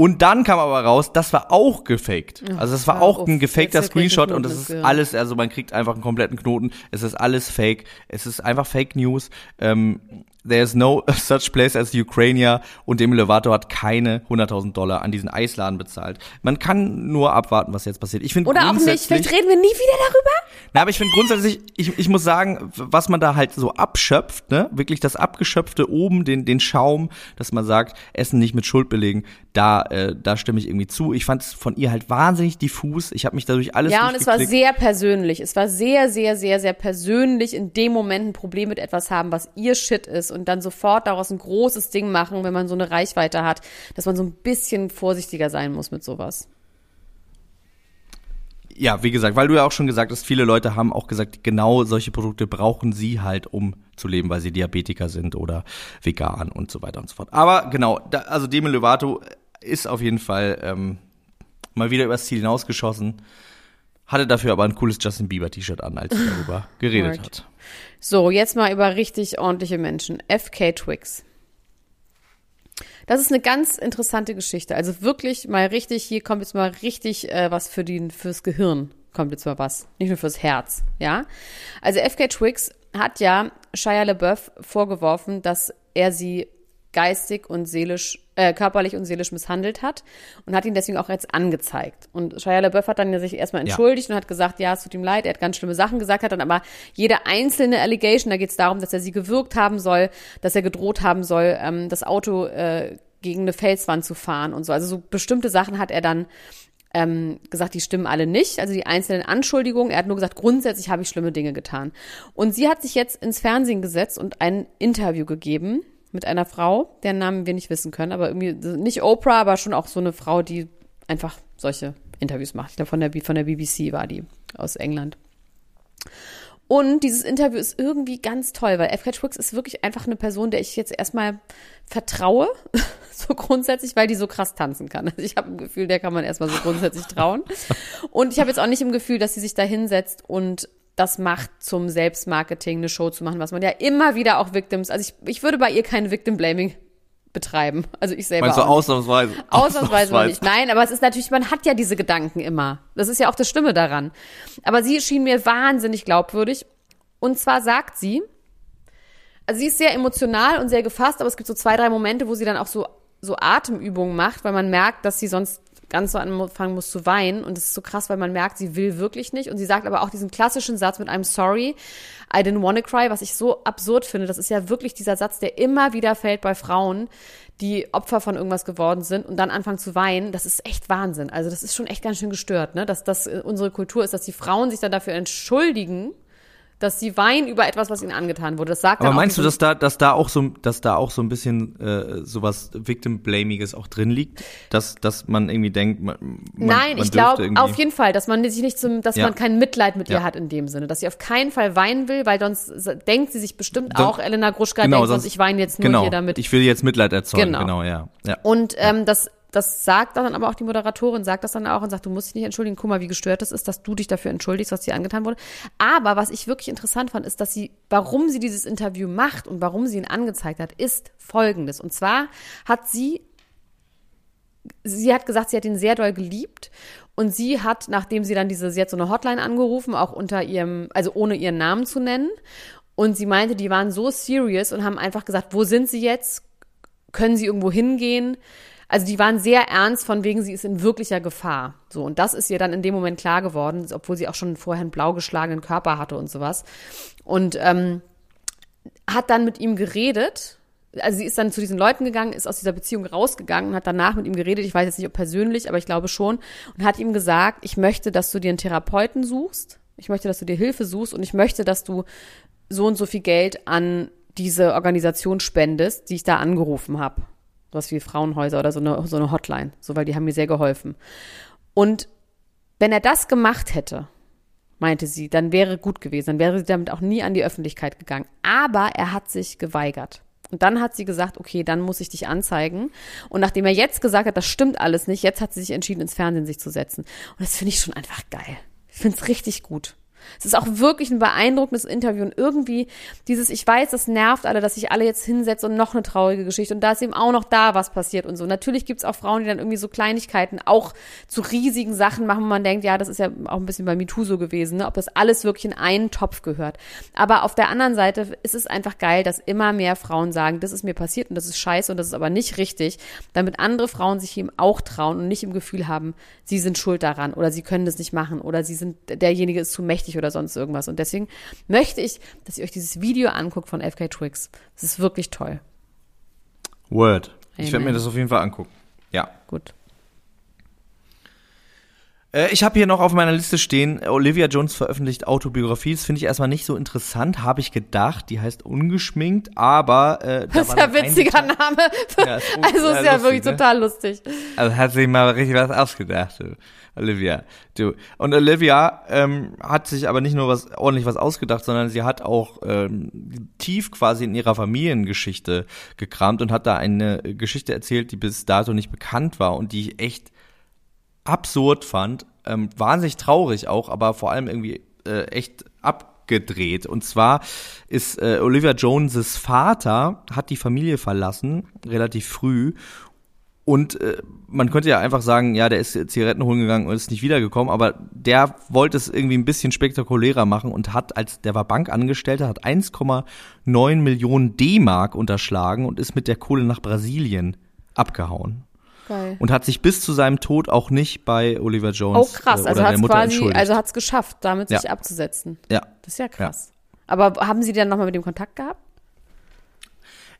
Und dann kam aber raus, das war auch gefaked. Also das war hör auch ein gefakter Screenshot und das ist Gehirn. alles, also man kriegt einfach einen kompletten Knoten. Es ist alles fake. Es ist einfach Fake News. Ähm, There's no such place as Ukraine und Demi Lovato hat keine 100.000 Dollar an diesen Eisladen bezahlt. Man kann nur abwarten, was jetzt passiert. Ich finde Oder auch nicht. Vielleicht reden wir nie wieder darüber. na, aber ich finde grundsätzlich, ich, ich muss sagen, was man da halt so abschöpft, ne, wirklich das abgeschöpfte oben, den, den Schaum, dass man sagt, Essen nicht mit Schuld belegen, da, äh, da stimme ich irgendwie zu. Ich fand es von ihr halt wahnsinnig diffus. Ich habe mich dadurch alles Ja, und es war sehr persönlich. Es war sehr, sehr, sehr, sehr persönlich in dem Moment ein Problem mit etwas haben, was ihr Shit ist und dann sofort daraus ein großes Ding machen, wenn man so eine Reichweite hat, dass man so ein bisschen vorsichtiger sein muss mit sowas. Ja, wie gesagt, weil du ja auch schon gesagt hast, viele Leute haben auch gesagt, genau solche Produkte brauchen sie halt, um zu leben, weil sie Diabetiker sind oder vegan und so weiter und so fort. Aber genau, da, also Demi Lovato ist auf jeden Fall ähm, mal wieder übers Ziel hinausgeschossen, hatte dafür aber ein cooles Justin Bieber T-Shirt an, als sie darüber geredet Word. hat. So, jetzt mal über richtig ordentliche Menschen. FK Twix. Das ist eine ganz interessante Geschichte. Also wirklich mal richtig, hier kommt jetzt mal richtig äh, was für die, fürs Gehirn. Kommt jetzt mal was. Nicht nur fürs Herz, ja. Also FK Twix hat ja Shia LaBeouf vorgeworfen, dass er sie geistig und seelisch, äh, körperlich und seelisch misshandelt hat und hat ihn deswegen auch jetzt angezeigt. Und Shia LaBeouf hat dann ja sich erstmal Ja. entschuldigt und hat gesagt, ja, es tut ihm leid, er hat ganz schlimme Sachen gesagt, hat dann aber jede einzelne Allegation, da geht es darum, dass er sie gewürgt haben soll, dass er gedroht haben soll, ähm, das Auto äh, gegen eine Felswand zu fahren und so. Also so bestimmte Sachen hat er dann ähm, gesagt, die stimmen alle nicht, also die einzelnen Anschuldigungen. Er hat nur gesagt, grundsätzlich habe ich schlimme Dinge getan. Und sie hat sich jetzt ins Fernsehen gesetzt und ein Interview gegeben mit einer Frau, deren Namen wir nicht wissen können, aber irgendwie nicht Oprah, aber schon auch so eine Frau, die einfach solche Interviews macht. Ich glaube, von der, von der BBC war die aus England. Und dieses Interview ist irgendwie ganz toll, weil FK Twix ist wirklich einfach eine Person, der ich jetzt erstmal vertraue, so grundsätzlich, weil die so krass tanzen kann. Also ich habe ein Gefühl, der kann man erstmal so grundsätzlich trauen. Und ich habe jetzt auch nicht im Gefühl, dass sie sich da hinsetzt und das macht zum Selbstmarketing, eine Show zu machen, was man ja immer wieder auch Victims, also ich, ich würde bei ihr kein Victim Blaming betreiben. Also ich selber Meinst du ausnahmsweise? Ausnahmsweise noch nicht. Nein, aber es ist natürlich, man hat ja diese Gedanken immer. Das ist ja auch das Stimme daran. Aber sie schien mir wahnsinnig glaubwürdig. Und zwar sagt sie, also sie ist sehr emotional und sehr gefasst, aber es gibt so zwei, drei Momente, wo sie dann auch so, so Atemübungen macht, weil man merkt, dass sie sonst ganz so anfangen muss zu weinen. Und das ist so krass, weil man merkt, sie will wirklich nicht. Und sie sagt aber auch diesen klassischen Satz mit einem Sorry, I didn't wanna cry, was ich so absurd finde. Das ist ja wirklich dieser Satz, der immer wieder fällt bei Frauen, die Opfer von irgendwas geworden sind und dann anfangen zu weinen. Das ist echt Wahnsinn. Also das ist schon echt ganz schön gestört, ne? Dass das äh, unsere Kultur ist, dass die Frauen sich dann dafür entschuldigen, dass sie weinen über etwas, was ihnen angetan wurde. Das sagt Aber meinst du, dass da, dass da auch so, dass da auch so ein bisschen äh, sowas Victim-Blamiges auch drin liegt, dass, dass man irgendwie denkt, man, Nein, man ich glaube auf jeden Fall, dass man sich nicht zum, dass Ja. man kein Mitleid mit ihr Ja. hat in dem Sinne, dass sie auf keinen Fall weinen will, weil sonst denkt sie sich bestimmt Dann- auch, Elena Gruschka genau, denkt sonst, sonst- ich weine jetzt nur genau, hier damit. Ich will jetzt Mitleid erzeugen, Genau. genau, ja. ja. Und ähm, das, das sagt dann aber auch die Moderatorin, sagt das dann auch und sagt, du musst dich nicht entschuldigen, guck mal, wie gestört das ist, dass du dich dafür entschuldigst, was dir angetan wurde. Aber was ich wirklich interessant fand, ist, dass sie, warum sie dieses Interview macht und warum sie ihn angezeigt hat, ist folgendes. Und zwar hat sie sie hat gesagt, sie hat ihn sehr doll geliebt und sie hat, nachdem sie dann diese, sie hat so eine Hotline angerufen, auch unter ihrem, also ohne ihren Namen zu nennen. Und sie meinte, die waren so serious und haben einfach gesagt, wo sind sie jetzt? Können sie irgendwo hingehen? Also die waren sehr ernst, von wegen sie ist in wirklicher Gefahr. So, und das ist ihr dann in dem Moment klar geworden, obwohl sie auch schon vorher einen blau geschlagenen Körper hatte und sowas. Und ähm, hat dann mit ihm geredet. Also sie ist dann zu diesen Leuten gegangen, ist aus dieser Beziehung rausgegangen und hat danach mit ihm geredet. Ich weiß jetzt nicht, ob persönlich, aber ich glaube schon. Und hat ihm gesagt, ich möchte, dass du dir einen Therapeuten suchst. Ich möchte, dass du dir Hilfe suchst und ich möchte, dass du so und so viel Geld an diese Organisation spendest, die ich da angerufen habe sowas wie Frauenhäuser oder so eine, so eine Hotline, so, weil die haben mir sehr geholfen. Und wenn er das gemacht hätte, meinte sie, dann wäre gut gewesen, dann wäre sie damit auch nie an die Öffentlichkeit gegangen. Aber er hat sich geweigert. Und dann hat sie gesagt, okay, dann muss ich dich anzeigen. Und nachdem er jetzt gesagt hat, das stimmt alles nicht, jetzt hat sie sich entschieden, ins Fernsehen sich zu setzen. Und das finde ich schon einfach geil. Ich finde es richtig gut. Es ist auch wirklich ein beeindruckendes Interview und irgendwie dieses, ich weiß, das nervt alle, dass sich alle jetzt hinsetzen und noch eine traurige Geschichte und da ist eben auch noch da was passiert und so. Natürlich gibt's auch Frauen, die dann irgendwie so Kleinigkeiten auch zu riesigen Sachen machen, wo man denkt, ja, das ist ja auch ein bisschen bei MeToo so gewesen, ne? ob das alles wirklich in einen Topf gehört. Aber auf der anderen Seite ist es einfach geil, dass immer mehr Frauen sagen, das ist mir passiert und das ist scheiße und das ist aber nicht richtig, damit andere Frauen sich eben auch trauen und nicht im Gefühl haben, sie sind schuld daran oder sie können das nicht machen oder sie sind, derjenige ist zu mächtig oder sonst irgendwas. Und deswegen möchte ich, dass ihr euch dieses Video anguckt von FK Twix. Das ist wirklich toll. Word. Amen. Ich werde mir das auf jeden Fall angucken. Ja. Gut. Äh, ich habe hier noch auf meiner Liste stehen, Olivia Jones veröffentlicht Autobiografie. Das finde ich erstmal nicht so interessant, habe ich gedacht. Die heißt ungeschminkt, aber äh, da Das ist ja ein witziger Name. Ja, ist also ist ja lustig, wirklich ne? total lustig. Also hat sich mal richtig was ausgedacht. Du. Olivia. Du. Und Olivia ähm, hat sich aber nicht nur was ordentlich was ausgedacht, sondern sie hat auch ähm, tief quasi in ihrer Familiengeschichte gekramt und hat da eine Geschichte erzählt, die bis dato nicht bekannt war und die ich echt absurd fand. Ähm, wahnsinnig traurig auch, aber vor allem irgendwie äh, echt abgedreht. Und zwar ist äh, Olivia Joneses Vater hat die Familie verlassen, relativ früh und äh, man könnte ja einfach sagen, ja, der ist Zigaretten holen gegangen und ist nicht wiedergekommen, aber der wollte es irgendwie ein bisschen spektakulärer machen und hat, als der war Bankangestellter, hat 1,9 Millionen D-Mark unterschlagen und ist mit der Kohle nach Brasilien abgehauen. Geil. Und hat sich bis zu seinem Tod auch nicht bei Oliver Jones oh, krass. Äh, oder also der Mutter quasi, entschuldigt. Also hat es geschafft, damit sich ja. abzusetzen. Ja. Das ist ja krass. Ja. Aber haben Sie dann nochmal mit dem Kontakt gehabt?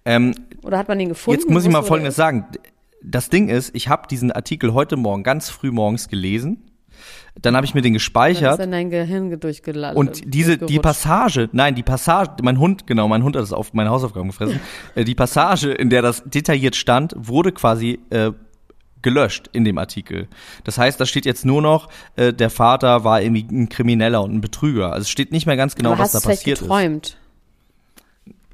Ähm, Oder hat man ihn gefunden? Jetzt muss ich mal Folgendes sagen das Ding ist, ich habe diesen Artikel heute Morgen ganz früh morgens gelesen. Dann habe ich mir den gespeichert. Dann ist in dein Gehirn durchgeladen. Und diese, die Passage, nein, die Passage, mein Hund, genau, mein Hund hat das auf meine Hausaufgaben gefressen. Äh, die Passage, in der das detailliert stand, wurde quasi äh, gelöscht in dem Artikel. Das heißt, da steht jetzt nur noch, äh, der Vater war irgendwie ein Krimineller und ein Betrüger. Also es steht nicht mehr ganz genau, Aber was da passiert geträumt? ist.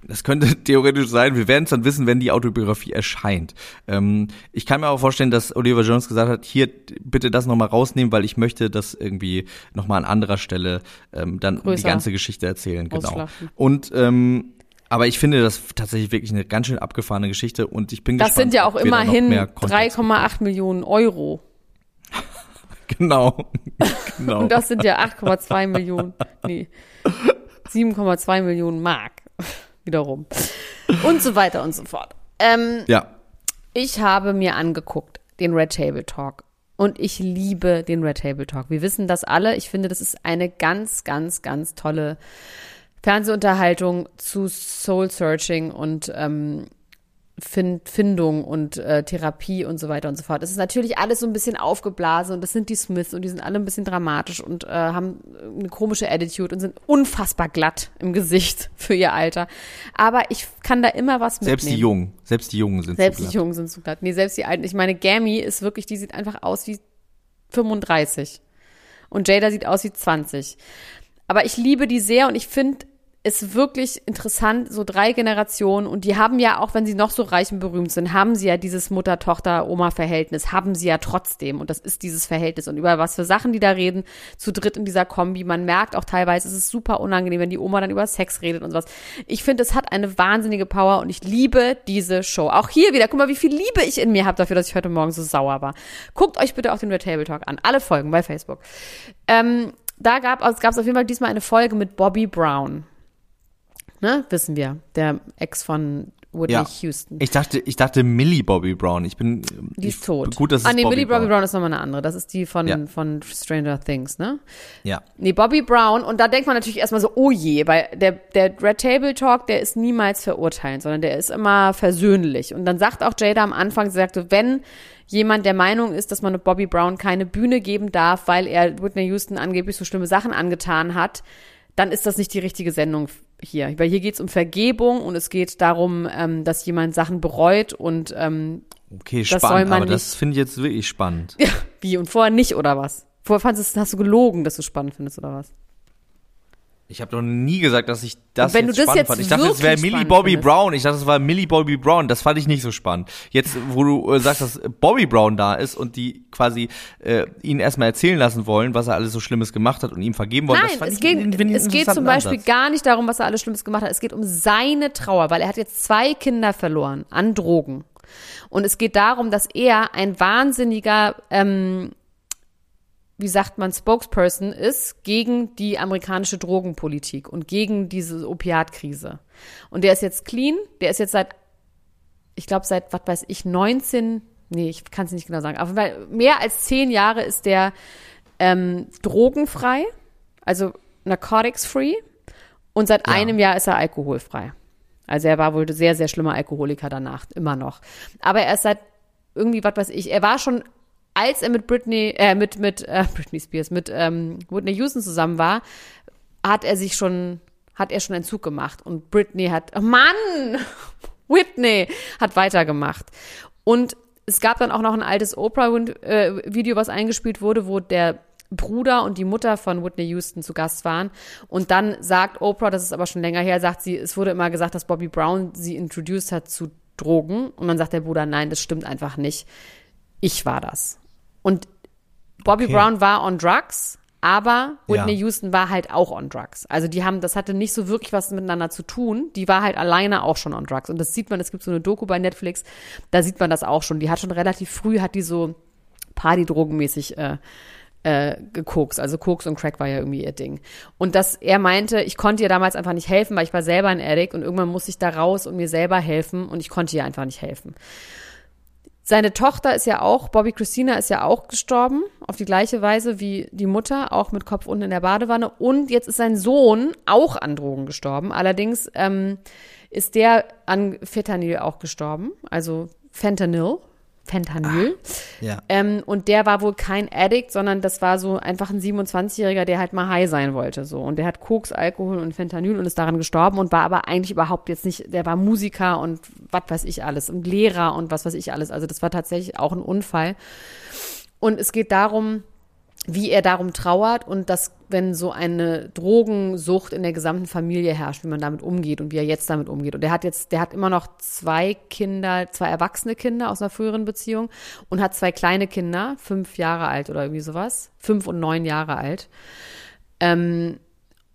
Das könnte theoretisch sein. Wir werden es dann wissen, wenn die Autobiografie erscheint. Ähm, ich kann mir auch vorstellen, dass Oliver Jones gesagt hat, hier bitte das nochmal rausnehmen, weil ich möchte das irgendwie nochmal an anderer Stelle ähm, dann Größer. die ganze Geschichte erzählen. Genau. Und ähm, aber ich finde das tatsächlich wirklich eine ganz schön abgefahrene Geschichte und ich bin das gespannt. Das sind ja auch immerhin 3,8 Millionen Euro. genau. genau. und das sind ja 8,2 Millionen. Nee. 7,2 Millionen Mark wiederum. Und so weiter und so fort. Ähm, ja. Ich habe mir angeguckt, den Red Table Talk. Und ich liebe den Red Table Talk. Wir wissen das alle. Ich finde, das ist eine ganz, ganz, ganz tolle Fernsehunterhaltung zu Soul Searching und ähm, Find, Findung und äh, Therapie und so weiter und so fort. Es ist natürlich alles so ein bisschen aufgeblasen und das sind die Smiths und die sind alle ein bisschen dramatisch und äh, haben eine komische Attitude und sind unfassbar glatt im Gesicht für ihr Alter. Aber ich kann da immer was mitnehmen. Selbst die Jungen, selbst die Jungen sind selbst so glatt. Selbst die Jungen sind so glatt. Nee, selbst die Alten. Ich meine, Gammy ist wirklich, die sieht einfach aus wie 35 und Jada sieht aus wie 20. Aber ich liebe die sehr und ich finde, ist wirklich interessant, so drei Generationen und die haben ja, auch wenn sie noch so reich und berühmt sind, haben sie ja dieses Mutter-Tochter-Oma-Verhältnis, haben sie ja trotzdem und das ist dieses Verhältnis und über was für Sachen die da reden, zu dritt in dieser Kombi, man merkt auch teilweise, es ist super unangenehm, wenn die Oma dann über Sex redet und sowas. Ich finde, es hat eine wahnsinnige Power und ich liebe diese Show. Auch hier wieder, guck mal, wie viel Liebe ich in mir habe dafür, dass ich heute Morgen so sauer war. Guckt euch bitte auch den Red Table Talk an, alle Folgen bei Facebook. Ähm, da gab es gab auf jeden Fall diesmal eine Folge mit Bobby Brown ne, wissen wir, der Ex von Whitney Ja. Houston. Ich dachte, ich dachte Millie Bobby Brown. Ich bin. Die ist ich, tot. Gut, dass es ah, nee, Bobby Millie Bobby Brown. Brown ist nochmal eine andere. Das ist die von, Ja. von Stranger Things, ne? Ja. Nee, Bobby Brown, und da denkt man natürlich erstmal so, oh je, weil der, der Red Table Talk, der ist niemals verurteilend, sondern der ist immer versöhnlich. Und dann sagt auch Jada am Anfang, sie sagte, wenn jemand der Meinung ist, dass man Bobby Brown keine Bühne geben darf, weil er Whitney Houston angeblich so schlimme Sachen angetan hat, dann ist das nicht die richtige Sendung hier. Weil hier geht es um Vergebung und es geht darum, ähm, dass jemand Sachen bereut und ähm, Okay, Das spannend. aber das nicht- finde ich jetzt wirklich spannend. ja, wie und vorher nicht oder was? Vorher fandest du, hast du gelogen, dass du spannend findest oder was? Ich habe doch nie gesagt, dass ich das wenn jetzt du das spannend jetzt fand. Ich dachte, es wäre Millie Bobby findest. Brown. Ich dachte, es war Millie Bobby Brown. Das fand ich nicht so spannend. Jetzt, wo du äh, sagst, dass Bobby Brown da ist und die quasi äh, ihn erstmal erzählen lassen wollen, was er alles so Schlimmes gemacht hat und ihm vergeben wollen, das Nein, es ich geht, einen- es geht zum Beispiel Ansatz. gar nicht darum, was er alles Schlimmes gemacht hat. Es geht um seine Trauer, weil er hat jetzt zwei Kinder verloren an Drogen. Und es geht darum, dass er ein wahnsinniger, ähm, wie sagt man, Spokesperson ist gegen die amerikanische Drogenpolitik und gegen diese Opiatkrise. Und der ist jetzt clean, der ist jetzt seit, ich glaube seit, was weiß ich, 19, nee, ich kann es nicht genau sagen, aber mehr als zehn Jahre ist der ähm, drogenfrei, also narcotics-free. Und seit Ja. einem Jahr ist er alkoholfrei. Also er war wohl sehr, sehr schlimmer Alkoholiker danach, immer noch. Aber er ist seit irgendwie, was weiß ich, er war schon, als er mit Britney, äh, mit, mit, äh, Britney Spears, mit ähm, Whitney Houston zusammen war, hat er sich schon, hat er schon Entzug gemacht. Und Britney hat, oh Mann! Whitney hat weitergemacht. Und es gab dann auch noch ein altes Oprah-Video, was eingespielt wurde, wo der Bruder und die Mutter von Whitney Houston zu Gast waren. Und dann sagt Oprah, das ist aber schon länger her, sagt sie, es wurde immer gesagt, dass Bobby Brown sie introduced hat zu Drogen. Und dann sagt der Bruder, nein, das stimmt einfach nicht. Ich war das. Und Bobby Okay. Brown war on drugs, aber Whitney Ja. Houston war halt auch on drugs. Also die haben, das hatte nicht so wirklich was miteinander zu tun. Die war halt alleine auch schon on drugs. Und das sieht man, es gibt so eine Doku bei Netflix, da sieht man das auch schon. Die hat schon relativ früh, hat die so Partydrogenmäßig äh, äh, gekokst. Also Koks und Crack war ja irgendwie ihr Ding. Und dass er meinte, ich konnte ihr damals einfach nicht helfen, weil ich war selber ein Addict und irgendwann musste ich da raus und mir selber helfen und ich konnte ihr einfach nicht helfen. Seine Tochter ist ja auch, Bobby Christina ist ja auch gestorben, auf die gleiche Weise wie die Mutter, auch mit Kopf unten in der Badewanne. Und jetzt ist sein Sohn auch an Drogen gestorben. Allerdings ähm, ist der an Fentanyl auch gestorben, also Fentanyl. Fentanyl. Ja. Ähm, und der war wohl kein Addict, sondern das war so einfach ein 27-Jähriger, der halt mal high sein wollte. So. Und der hat Koks, Alkohol und Fentanyl und ist daran gestorben und war aber eigentlich überhaupt jetzt nicht, der war Musiker und was weiß ich alles und Lehrer und was weiß ich alles. Also das war tatsächlich auch ein Unfall. Und es geht darum, wie er darum trauert und dass, wenn so eine Drogensucht in der gesamten Familie herrscht, wie man damit umgeht und wie er jetzt damit umgeht. Und er hat jetzt, der hat immer noch zwei Kinder, zwei erwachsene Kinder aus einer früheren Beziehung und hat zwei kleine Kinder, fünf Jahre alt oder irgendwie sowas, fünf und neun Jahre alt. Ähm,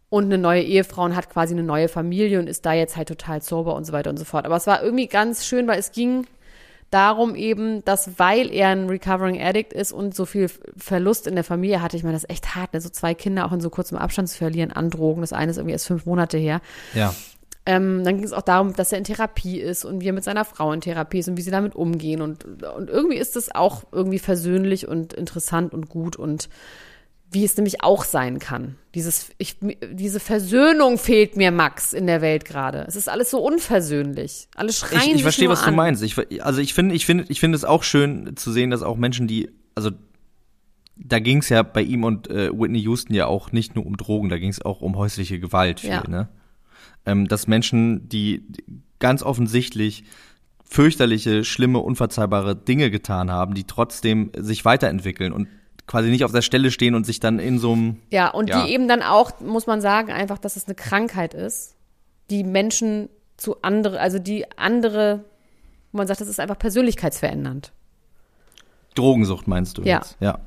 und eine neue Ehefrau und hat quasi eine neue Familie und ist da jetzt halt total sober und so weiter und so fort. Aber es war irgendwie ganz schön, weil es ging darum eben, dass weil er ein Recovering Addict ist und so viel Verlust in der Familie hatte, ich meine, das ist echt hart, ne? so zwei Kinder auch in so kurzem Abstand zu verlieren an Drogen. Das eine ist irgendwie erst fünf Monate her. Ja. Ähm, dann ging es auch darum, dass er in Therapie ist und wie er mit seiner Frau in Therapie ist und wie sie damit umgehen. Und, und irgendwie ist es auch irgendwie versöhnlich und interessant und gut und wie es nämlich auch sein kann. Dieses, ich, diese Versöhnung fehlt mir, Max, in der Welt gerade. Es ist alles so unversöhnlich. Alle schreien Ich, ich verstehe, was du an. meinst. Ich, also ich finde, ich finde, ich finde es auch schön zu sehen, dass auch Menschen, die, also da ging es ja bei ihm und äh, Whitney Houston ja auch nicht nur um Drogen, da ging es auch um häusliche Gewalt viel, Ja. ne? Ähm, dass Menschen, die ganz offensichtlich fürchterliche, schlimme, unverzeihbare Dinge getan haben, die trotzdem sich weiterentwickeln und quasi nicht auf der Stelle stehen und sich dann in so einem Ja, und Ja. die eben dann auch, muss man sagen, einfach, dass es eine Krankheit ist, die Menschen zu andere, also die andere, wo man sagt, das ist einfach persönlichkeitsverändernd. Drogensucht meinst du Ja. jetzt? Ja.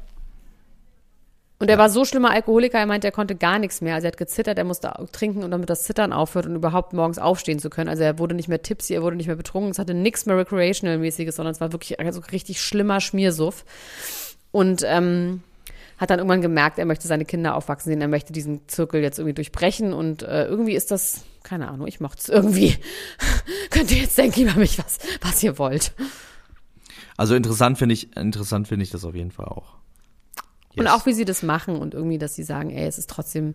Und er war so schlimmer Alkoholiker, er meinte, er konnte gar nichts mehr. Also er hat gezittert, er musste trinken und damit das Zittern aufhört und überhaupt morgens aufstehen zu können. Also er wurde nicht mehr tipsy, er wurde nicht mehr betrunken, es hatte nichts mehr Recreational-mäßiges, sondern es war wirklich also richtig schlimmer Schmiersuff. Und ähm, hat dann irgendwann gemerkt, er möchte seine Kinder aufwachsen sehen, er möchte diesen Zirkel jetzt irgendwie durchbrechen und äh, irgendwie ist das keine Ahnung, ich mochte es irgendwie. Könnt ihr jetzt denken über mich, was, was ihr wollt. Also interessant finde ich, interessant finde ich das auf jeden Fall auch. Und auch wie sie das machen und irgendwie, dass sie sagen, ey, es ist trotzdem,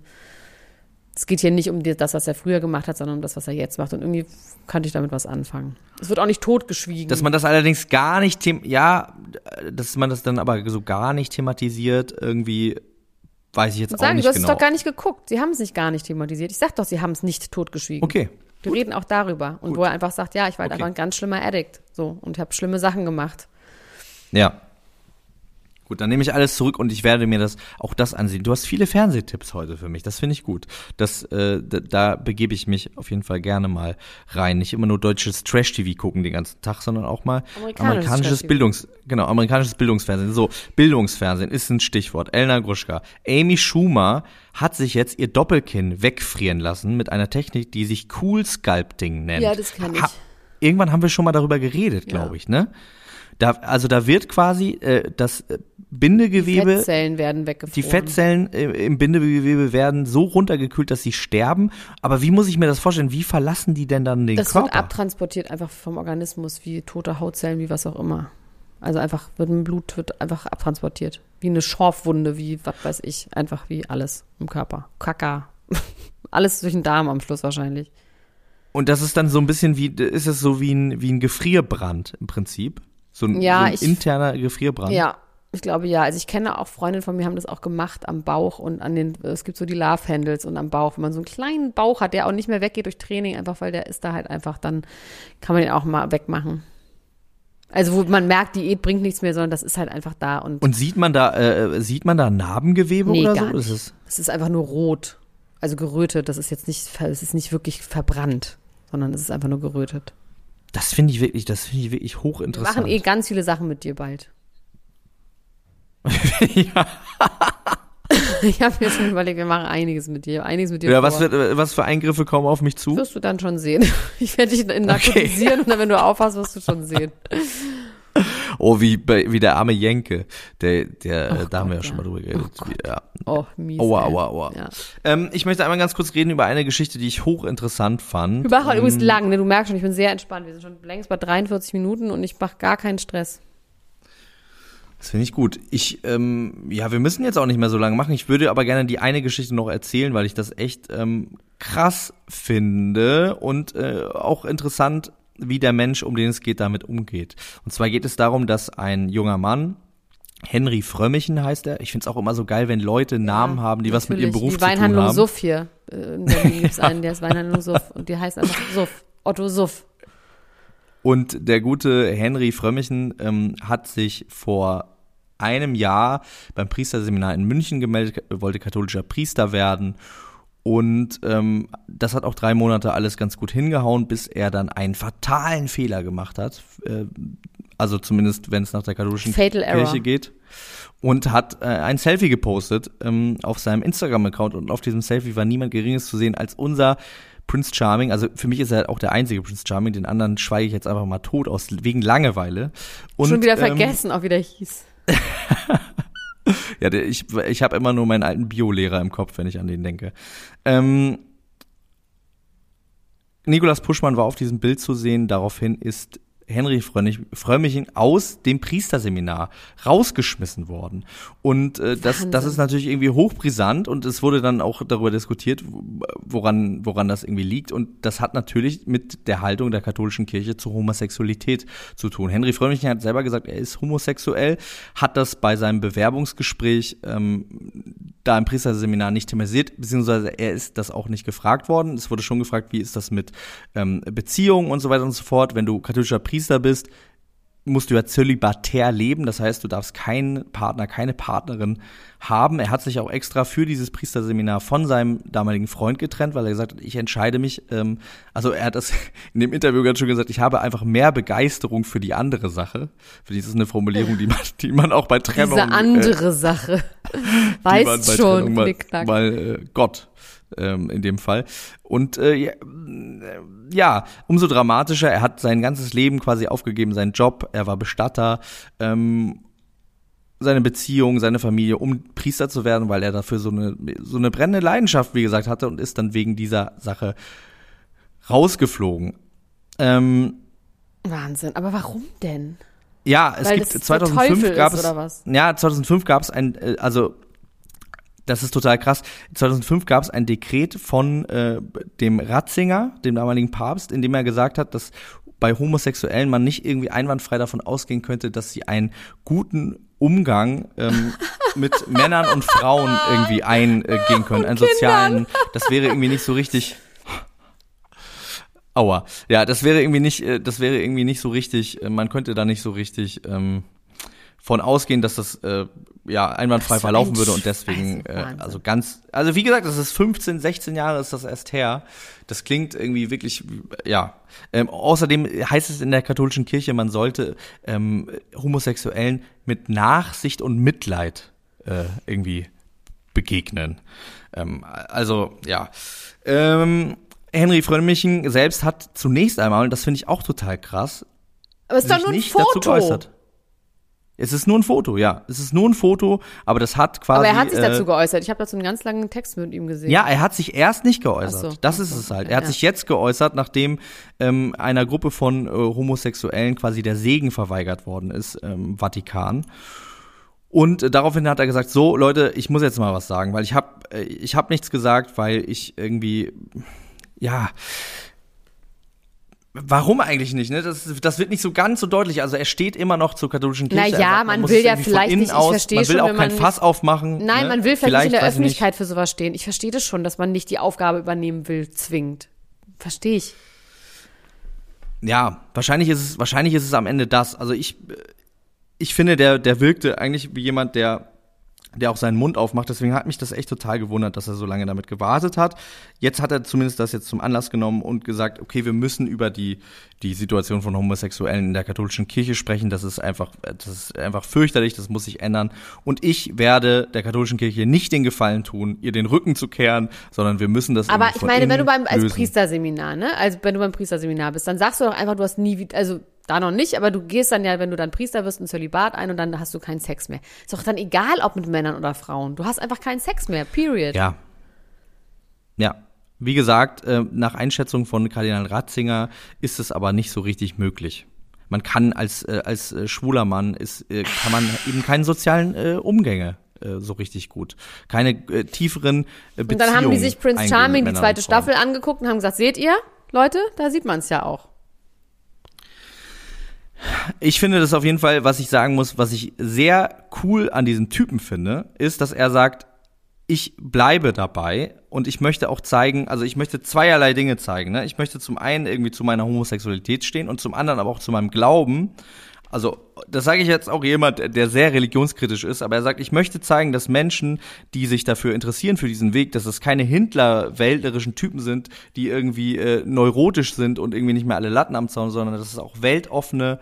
es geht hier nicht um das, was er früher gemacht hat, sondern um das, was er jetzt macht. Und irgendwie könnte ich damit was anfangen. Es wird auch nicht totgeschwiegen. Dass man das allerdings gar nicht, ja, dass man das dann aber so gar nicht thematisiert, irgendwie, weiß ich jetzt auch Sagen, nicht du hast genau. es doch gar nicht geguckt. Sie haben es nicht gar nicht thematisiert. Ich sag doch, sie haben es nicht totgeschwiegen. okay. Wir reden auch darüber. Und wo er einfach sagt, ja, ich war Okay. einfach ein ganz schlimmer Addict. So. Und habe schlimme Sachen gemacht. Ja. Gut, dann nehme ich alles zurück und ich werde mir das auch das ansehen. Du hast viele Fernsehtipps heute für mich. Das finde ich gut. Das, äh, da, da begebe ich mich auf jeden Fall gerne mal rein. Nicht immer nur deutsches Trash-TV gucken den ganzen Tag, sondern auch mal Amerikanisches amerikanisches. Bildungs, genau, amerikanisches Bildungsfernsehen. So, Bildungsfernsehen ist ein Stichwort. Elna Gruschka. Amy Schumer hat sich jetzt ihr Doppelkinn wegfrieren lassen mit einer Technik, die sich Cool Sculpting nennt. Ja, das kenn ich. irgendwann haben wir schon mal darüber geredet, glaube Ja. ich, ne? Da, also da wird quasi äh, das äh, Bindegewebe, Fettzellen werden weggefroren. die Fettzellen äh, im Bindegewebe werden so runtergekühlt, dass sie sterben. Aber wie muss ich mir das vorstellen? Wie verlassen die denn dann den Das wird Körper? abtransportiert einfach vom Organismus, wie tote Hautzellen, wie was auch immer. Also einfach wird ein Blut wird einfach abtransportiert. Wie eine Schorfwunde, wie was weiß ich. Einfach wie alles im Körper. Kaka. alles durch den Darm am Schluss wahrscheinlich. Und das ist dann so ein bisschen wie, ist es so wie ein, wie ein Gefrierbrand im Prinzip? So ein, Ja, so ein ich- interner Gefrierbrand. Ja, ich glaube ja. Also ich kenne auch Freundinnen von mir, haben das auch gemacht am Bauch und an den, es gibt so die Love Handles und am Bauch, wenn man so einen kleinen Bauch hat, der auch nicht mehr weggeht durch Training, einfach weil der ist da halt einfach, dann kann man den auch mal wegmachen. Also wo man merkt, Diät bringt nichts mehr, sondern das ist halt einfach da und, Und sieht man da, äh, sieht man da Narbengewebe Nee, oder gar so? nicht. Ist es, es ist einfach nur rot. Also gerötet, das ist jetzt nicht, es ist nicht wirklich verbrannt, sondern es ist einfach nur gerötet. Das finde ich wirklich, das finde ich wirklich Wir hochinteressant. machen eh ganz viele Sachen mit dir bald. ja. Ich habe mir schon überlegt, wir machen einiges mit dir, einiges mit dir ja, vor. was, wird, was für Eingriffe kommen auf mich zu? wirst du dann schon sehen. Ich werde dich narkotisieren und dann, wenn du aufhast, wirst du schon sehen. Oh, wie, wie der arme Jenke. Der, der, Ach da haben wir ja Gott, schon mal drüber geredet. Oh Gott. ja. Oh, mies. Aua, aua, aua. Ja. Ähm, ich möchte einmal ganz kurz reden über eine Geschichte, die ich hochinteressant fand. Wir machen heute übrigens lang, ne? Du merkst schon, ich bin sehr entspannt. Wir sind schon längst bei 43 Minuten und ich mache gar keinen Stress. Das finde ich gut. Ich, ähm, ja, wir müssen jetzt auch nicht mehr so lange machen. Ich würde aber gerne die eine Geschichte noch erzählen, weil ich das echt ähm, krass finde und äh, auch interessant, wie der Mensch, um den es geht, damit umgeht. Und zwar geht es darum, dass ein junger Mann, Henry Frömmichen heißt er. Ich finde es auch immer so geil, wenn Leute Namen haben, die was mit ihrem Natürlich. Beruf Die zu tun Weinhandlung haben. Suff hier. In Berlin gibt es einen, der ist Weinhandlung Suff. Und die heißt einfach Suff. Otto Suff. Und der gute Henry Frömmichen ähm, hat sich vor einem Jahr beim Priesterseminar in München gemeldet, wollte katholischer Priester werden. Und ähm, das hat auch drei Monate alles ganz gut hingehauen, bis er dann einen fatalen Fehler gemacht hat. Äh, also zumindest, wenn es nach der katholischen Fatal Error. Kirche geht. Und hat äh, ein Selfie gepostet ähm, auf seinem Instagram-Account. Und auf diesem Selfie war niemand Geringes zu sehen als unser Prince Charming. Also für mich ist er auch der einzige Prince Charming. Den anderen schweige ich jetzt einfach mal tot aus wegen Langeweile. Und, Schon wieder ähm, vergessen, auch wie der hieß. ja, ich, ich habe immer nur meinen alten Biolehrer im Kopf, wenn ich an den denke. Ähm, Nikolas Puschmann war auf diesem Bild zu sehen. Daraufhin ist Henry Frömmich, Frömmichen aus dem Priesterseminar rausgeschmissen worden. Und äh, das, das ist natürlich irgendwie hochbrisant und es wurde dann auch darüber diskutiert, woran, woran das irgendwie liegt. Und das hat natürlich mit der Haltung der katholischen Kirche zur Homosexualität zu tun. Henry Frömmichen hat selber gesagt, er ist homosexuell, hat das bei seinem Bewerbungsgespräch ähm, da im Priesterseminar nicht thematisiert, beziehungsweise er ist das auch nicht gefragt worden. Es wurde schon gefragt, wie ist das mit ähm, Beziehungen und so weiter und so fort. Wenn du katholischer Priester bist, musst du ja zölibatär leben. Das heißt, du darfst keinen Partner, keine Partnerin haben. Er hat sich auch extra für dieses Priesterseminar von seinem damaligen Freund getrennt, weil er gesagt hat, ich entscheide mich, ähm, also er hat das in dem Interview ganz schön gesagt, ich habe einfach mehr Begeisterung für die andere Sache. Für die ist eine Formulierung, die man, die man auch bei Trennung Diese äh, andere Sache. waren Weißt bei schon, Trennung mal, mal äh, Gott ähm, in dem Fall. Und äh, ja, äh, ja, umso dramatischer. Er hat sein ganzes Leben quasi aufgegeben, seinen Job. Er war Bestatter. Ähm, seine Beziehung, seine Familie, um Priester zu werden, weil er dafür so eine, so eine brennende Leidenschaft, wie gesagt, hatte und ist dann wegen dieser Sache rausgeflogen. Ähm, Wahnsinn. Aber warum denn? ja, es Weil gibt das der 2005 Teufel gab es oder was? ja 2005 gab es ein äh, also das ist total krass. 2005 gab es ein Dekret von äh, dem Ratzinger, dem damaligen Papst, in dem er gesagt hat, dass bei Homosexuellen man nicht irgendwie einwandfrei davon ausgehen könnte, dass sie einen guten Umgang ähm, mit Männern und Frauen irgendwie eingehen können, einen sozialen. Das wäre irgendwie nicht so richtig. Aua. Ja, das wäre irgendwie nicht, äh, das wäre irgendwie nicht so richtig, äh, man könnte da nicht so richtig ähm, von ausgehen, dass das äh, ja einwandfrei war verlaufen würde und deswegen, also äh, also ganz, also wie gesagt, das ist 15, 16 Jahre ist das erst her. Das klingt irgendwie wirklich, ja. Ähm, außerdem heißt es in der katholischen Kirche, man sollte ähm, Homosexuellen mit Nachsicht und Mitleid äh, irgendwie begegnen. Ähm, also, ja. Ähm, Henry Frömmchen selbst hat zunächst einmal, und das finde ich auch total krass, Aber es ist doch sich nur ein Foto. Es ist nur ein Foto, ja. Es ist nur ein Foto, aber das hat quasi. Aber er hat sich dazu äh, geäußert. Ich habe dazu einen ganz langen Text mit ihm gesehen. ja, er hat sich erst nicht geäußert. So, das ach ist so, es halt. Er hat ja. sich jetzt geäußert, nachdem ähm, einer Gruppe von äh, Homosexuellen quasi der Segen verweigert worden ist im Vatikan. Und äh, daraufhin hat er gesagt: So, Leute, ich muss jetzt mal was sagen, weil ich habe äh, ich hab nichts gesagt, weil ich irgendwie ja. Warum eigentlich nicht? Ne? Das, das wird nicht so ganz so deutlich. Also er steht immer noch zur katholischen Kirche. Na ja, sagt, man muss will ja vielleicht nicht- ich aus- verstehe Man will schon, auch kein man Fass aufmachen. Nein, ne? man will vielleicht, nicht in der ich nicht. Öffentlichkeit für sowas stehen. Ich verstehe das schon, dass man nicht die Aufgabe übernehmen will, zwingt. Verstehe ich. Ja, wahrscheinlich ist es, wahrscheinlich ist es am Ende das. Also ich, ich finde, der, der wirkte eigentlich wie jemand, der, der auch seinen Mund aufmacht. Deswegen hat mich das echt total gewundert, dass er so lange damit gewartet hat. Jetzt hat er zumindest das jetzt zum Anlass genommen und gesagt, okay, wir müssen über die, die Situation von Homosexuellen in der katholischen Kirche sprechen. Das ist einfach, das ist einfach fürchterlich. Das muss sich ändern. Und ich werde der katholischen Kirche nicht den Gefallen tun, ihr den Rücken zu kehren, sondern wir müssen das Aber ich meine, wenn du beim als lösen. Priesterseminar, ne? Also wenn du beim Priesterseminar bist, dann sagst du doch einfach, du hast nie also da noch nicht, aber du gehst dann ja, wenn du dann Priester wirst, ein Zölibat ein und dann hast du keinen Sex mehr. Ist doch dann egal, ob mit Männern oder Frauen. Du hast einfach keinen Sex mehr. Period. Ja. Ja. Wie gesagt, äh, nach Einschätzung von Kardinal Ratzinger ist es aber nicht so richtig möglich. Man kann als, äh, als äh, schwuler Mann ist, äh, kann man eben keine sozialen äh, Umgänge so richtig gut. Keine tieferen Beziehungen. Und dann haben die sich Prince Charming, die zweite. Staffel, angeguckt und haben gesagt, seht ihr, Leute, da sieht man es ja auch. Ich finde das auf jeden Fall, was ich sagen muss, was ich sehr cool an diesem Typen finde, ist, dass er sagt, ich bleibe dabei und ich möchte auch zeigen, also ich möchte zweierlei Dinge zeigen. Ne? Ich möchte zum einen irgendwie zu meiner Homosexualität stehen und zum anderen aber auch zu meinem Glauben. Also, das sage ich jetzt auch jemand, der sehr religionskritisch ist, aber er sagt, ich möchte zeigen, dass Menschen, die sich dafür interessieren für diesen Weg, dass es keine Hindler-wäldlerischen Typen sind, die irgendwie äh, neurotisch sind und irgendwie nicht mehr alle Latten am Zaun, sondern dass es auch weltoffene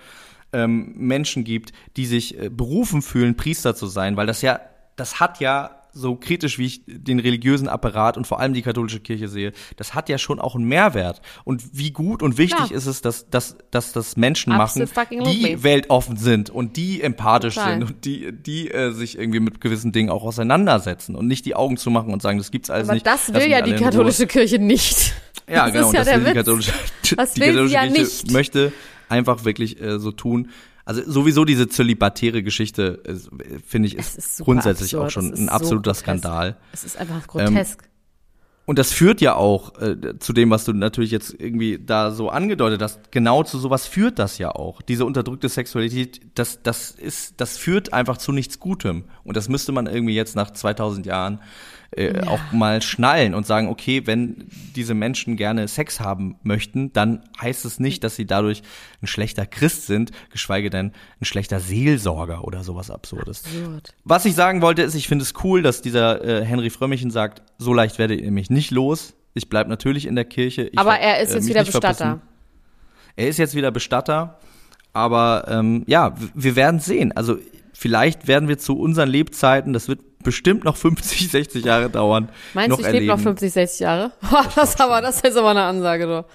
ähm, Menschen gibt, die sich äh, berufen fühlen, Priester zu sein, weil das ja, das hat ja so kritisch, wie ich den religiösen Apparat und vor allem die katholische Kirche sehe, das hat ja schon auch einen Mehrwert. Und wie gut und wichtig Klar. ist es, dass, dass, dass das Menschen Absolut machen, die lovely. weltoffen sind und die empathisch Total. sind und die, die äh, sich irgendwie mit gewissen Dingen auch auseinandersetzen und nicht die Augen zu machen und sagen, das gibt's alles Aber nicht. das lass will ja die in Ruhe. katholische Kirche nicht. Ja, das genau. ist ja das der will die Witz. katholische, Das die sie katholische ja Kirche nicht. möchte einfach wirklich äh, so tun. Also sowieso diese zölibatäre Geschichte, äh, finde ich, ist, ist grundsätzlich absurd. auch schon ein so absoluter grotesk. Skandal. Es ist einfach grotesk. Und das führt ja auch äh, zu dem, was du natürlich jetzt irgendwie da so angedeutet hast. Genau zu sowas führt das ja auch. Diese unterdrückte Sexualität, das, das ist, das führt einfach zu nichts Gutem. Und das müsste man irgendwie jetzt nach 2000 Jahren äh, auch mal schnallen und sagen, okay, wenn diese Menschen gerne Sex haben möchten, dann heißt es nicht, dass sie dadurch ein schlechter Christ sind, geschweige denn ein schlechter Seelsorger oder sowas Absurdes. Absurd. Was ich sagen wollte, ist, ich finde es cool, dass dieser äh, Henry Frömmchen sagt, so leicht werdet ihr mich nicht los. Ich bleib natürlich in der Kirche. Ich Aber er ist äh, jetzt wieder Bestatter. verpissen. Er ist jetzt wieder Bestatter. Aber ähm, ja, wir werden sehen. Also vielleicht werden wir zu unseren Lebzeiten, das wird bestimmt noch 50, 60 Jahre dauern, Meinst noch du, ich lebe noch 50, 60 Jahre? das, aber, das ist aber eine Ansage, doch.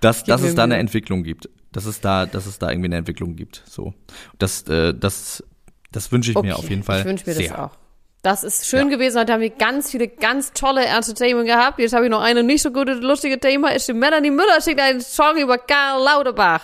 dass, dass es da eine. Entwicklung gibt. Dass es da, dass es da irgendwie eine Entwicklung gibt. So. Das, äh, das, das wünsche ich mir auf jeden Fall. Ich wünsche mir sehr. das auch. Das ist schön gewesen. Heute haben wir ganz viele ganz tolle Entertainment gehabt. Jetzt habe ich noch eine nicht so gute, lustige Thema. Ist die Melanie Müller schickt einen Song über Karl Lauterbach.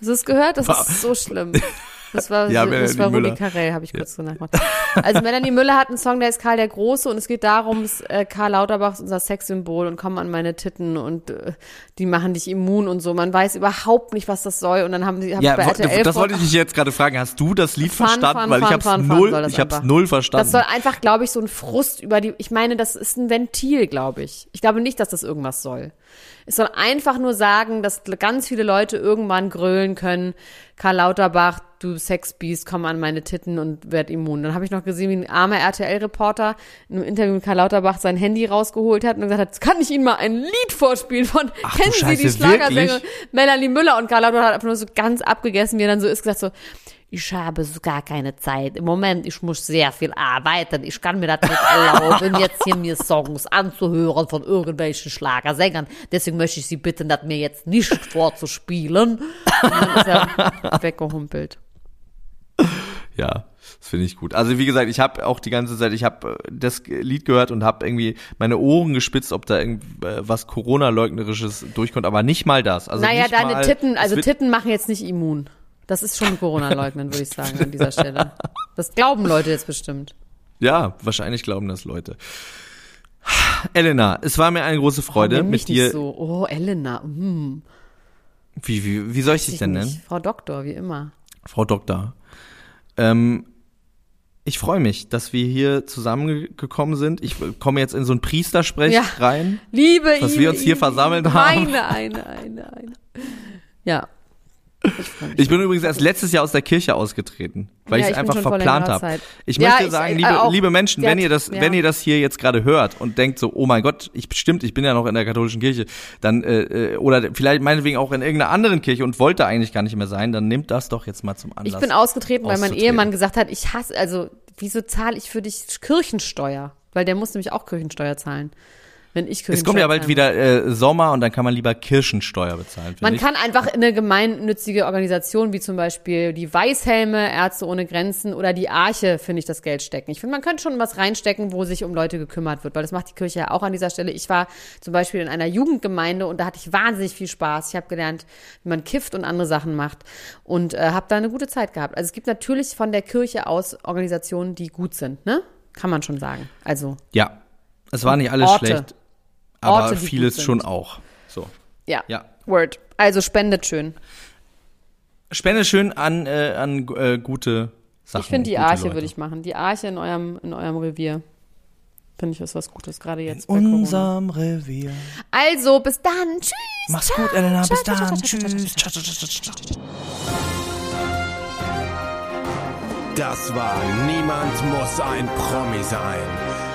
Hast du es gehört? Das ist so schlimm. Das war, Ja, das war Rudi Müller. Carell, habe ich kurz so nachgemacht. Also Melanie Müller hat einen Song, der ist Karl der Große und es geht darum, s- äh, Karl Lauterbach ist unser Sexsymbol und komm an meine Titten und äh, die machen dich immun und so. Man weiß überhaupt nicht, was das soll und dann haben sie hab Ja, ich bei RTL das wollte ich dich jetzt gerade fragen. Hast du das Lied Fun, verstanden? fun, Weil ich fun, hab's fun, fun null, ich einfach. null verstanden. Das soll einfach, glaube ich, so ein Frust über die. Ich meine, das ist ein Ventil, glaube ich. Ich glaube nicht, dass das irgendwas soll. Es soll einfach nur sagen, dass ganz viele Leute irgendwann grölen können, Karl Lauterbach, du Sexbiest, komm an meine Titten und werd immun. Dann habe ich noch gesehen, wie ein armer RTL-Reporter in einem Interview mit Karl Lauterbach sein Handy rausgeholt hat und gesagt hat, kann ich Ihnen mal ein Lied vorspielen von, Ach kennen Sie die Scheiße, Schlagersängerin wirklich? Melanie Müller? Und Karl Lauterbach hat einfach nur so ganz abgegessen, wie er dann so ist, gesagt so, ich habe gar keine Zeit. Im Moment, ich muss sehr viel arbeiten. Ich kann mir das nicht erlauben, jetzt hier mir Songs anzuhören von irgendwelchen Schlagersängern. Deswegen möchte ich Sie bitten, das mir jetzt nicht vorzuspielen. Und dann ist er weggehumpelt. Ja, das finde ich gut. Also wie gesagt, ich habe auch die ganze Zeit, ich habe das Lied gehört und habe irgendwie meine Ohren gespitzt, ob da irgendwas Corona-leugnerisches durchkommt, aber nicht mal das. Also naja, nicht deine mal, Titten, also Titten machen jetzt nicht immun. Das ist schon Corona-Leugnen, würde ich sagen, an dieser Stelle. Das glauben Leute jetzt bestimmt. Ja, wahrscheinlich glauben das Leute. Elena, es war mir eine große Freude mich mit dir. so. Oh, Elena. Hm, Wie, wie, wie soll ich dich ich denn nicht. nennen? Frau Doktor, wie immer. Frau Doktor. Ähm, ich freue mich, dass wir hier zusammengekommen sind. Ich komme jetzt in so ein Priestersprech Ja. rein. Liebe Dass ihn, wir uns hier ihn, versammelt haben. Eine, eine, eine, eine. Ja. Ich. Ich bin übrigens erst letztes Jahr aus der Kirche ausgetreten, weil Ja, ich es einfach verplant habe. Ich Ja, möchte ich, sagen, äh, liebe, auch. liebe Menschen, wenn ihr das, ja. wenn ihr das hier jetzt gerade hört und denkt so, oh mein Gott, ich stimmt, ich bin ja noch in der katholischen Kirche, dann äh, äh, oder vielleicht meinetwegen auch in irgendeiner anderen Kirche und wollte eigentlich gar nicht mehr sein, dann nehmt das doch jetzt mal zum Anlass. Ich bin ausgetreten, weil mein. Ehemann gesagt hat, ich hasse, also, wieso zahle ich für dich Kirchensteuer? Weil der muss nämlich auch Kirchensteuer zahlen. Wenn ich Kirchensteuer es kommt ja bald wieder äh, Sommer und dann kann man lieber Kirchensteuer bezahlen. Man ich. kann einfach in eine gemeinnützige Organisation wie zum Beispiel die Weißhelme, Ärzte ohne Grenzen oder die Arche, finde ich, das Geld stecken. Ich finde, man könnte schon was reinstecken, wo sich um Leute gekümmert wird, weil das macht die Kirche ja auch an dieser Stelle. Ich war zum Beispiel in einer Jugendgemeinde und da hatte ich wahnsinnig viel Spaß. Ich habe gelernt, wie man kifft und andere Sachen macht und äh, habe da eine gute Zeit gehabt. Also es gibt natürlich von der Kirche aus Organisationen, die gut sind, ne? Kann man schon sagen. Also Ja, es war nicht alles Orte. schlecht, aber Orte, vieles schon auch. So. ja, Ja. Word. Also spendet schön. Spende schön an, äh, an äh, gute Sachen. Ich finde die Arche Leute. würde ich machen. Die Arche in eurem, in eurem Revier. Finde ich ist was Gutes, gerade jetzt bei Corona. Unserem Revier. Also, bis dann. Tschüss. Mach's gut, Elena. Bis Ciao, dann. ciao, Tschüss. Das war Niemand muss ein Promi sein.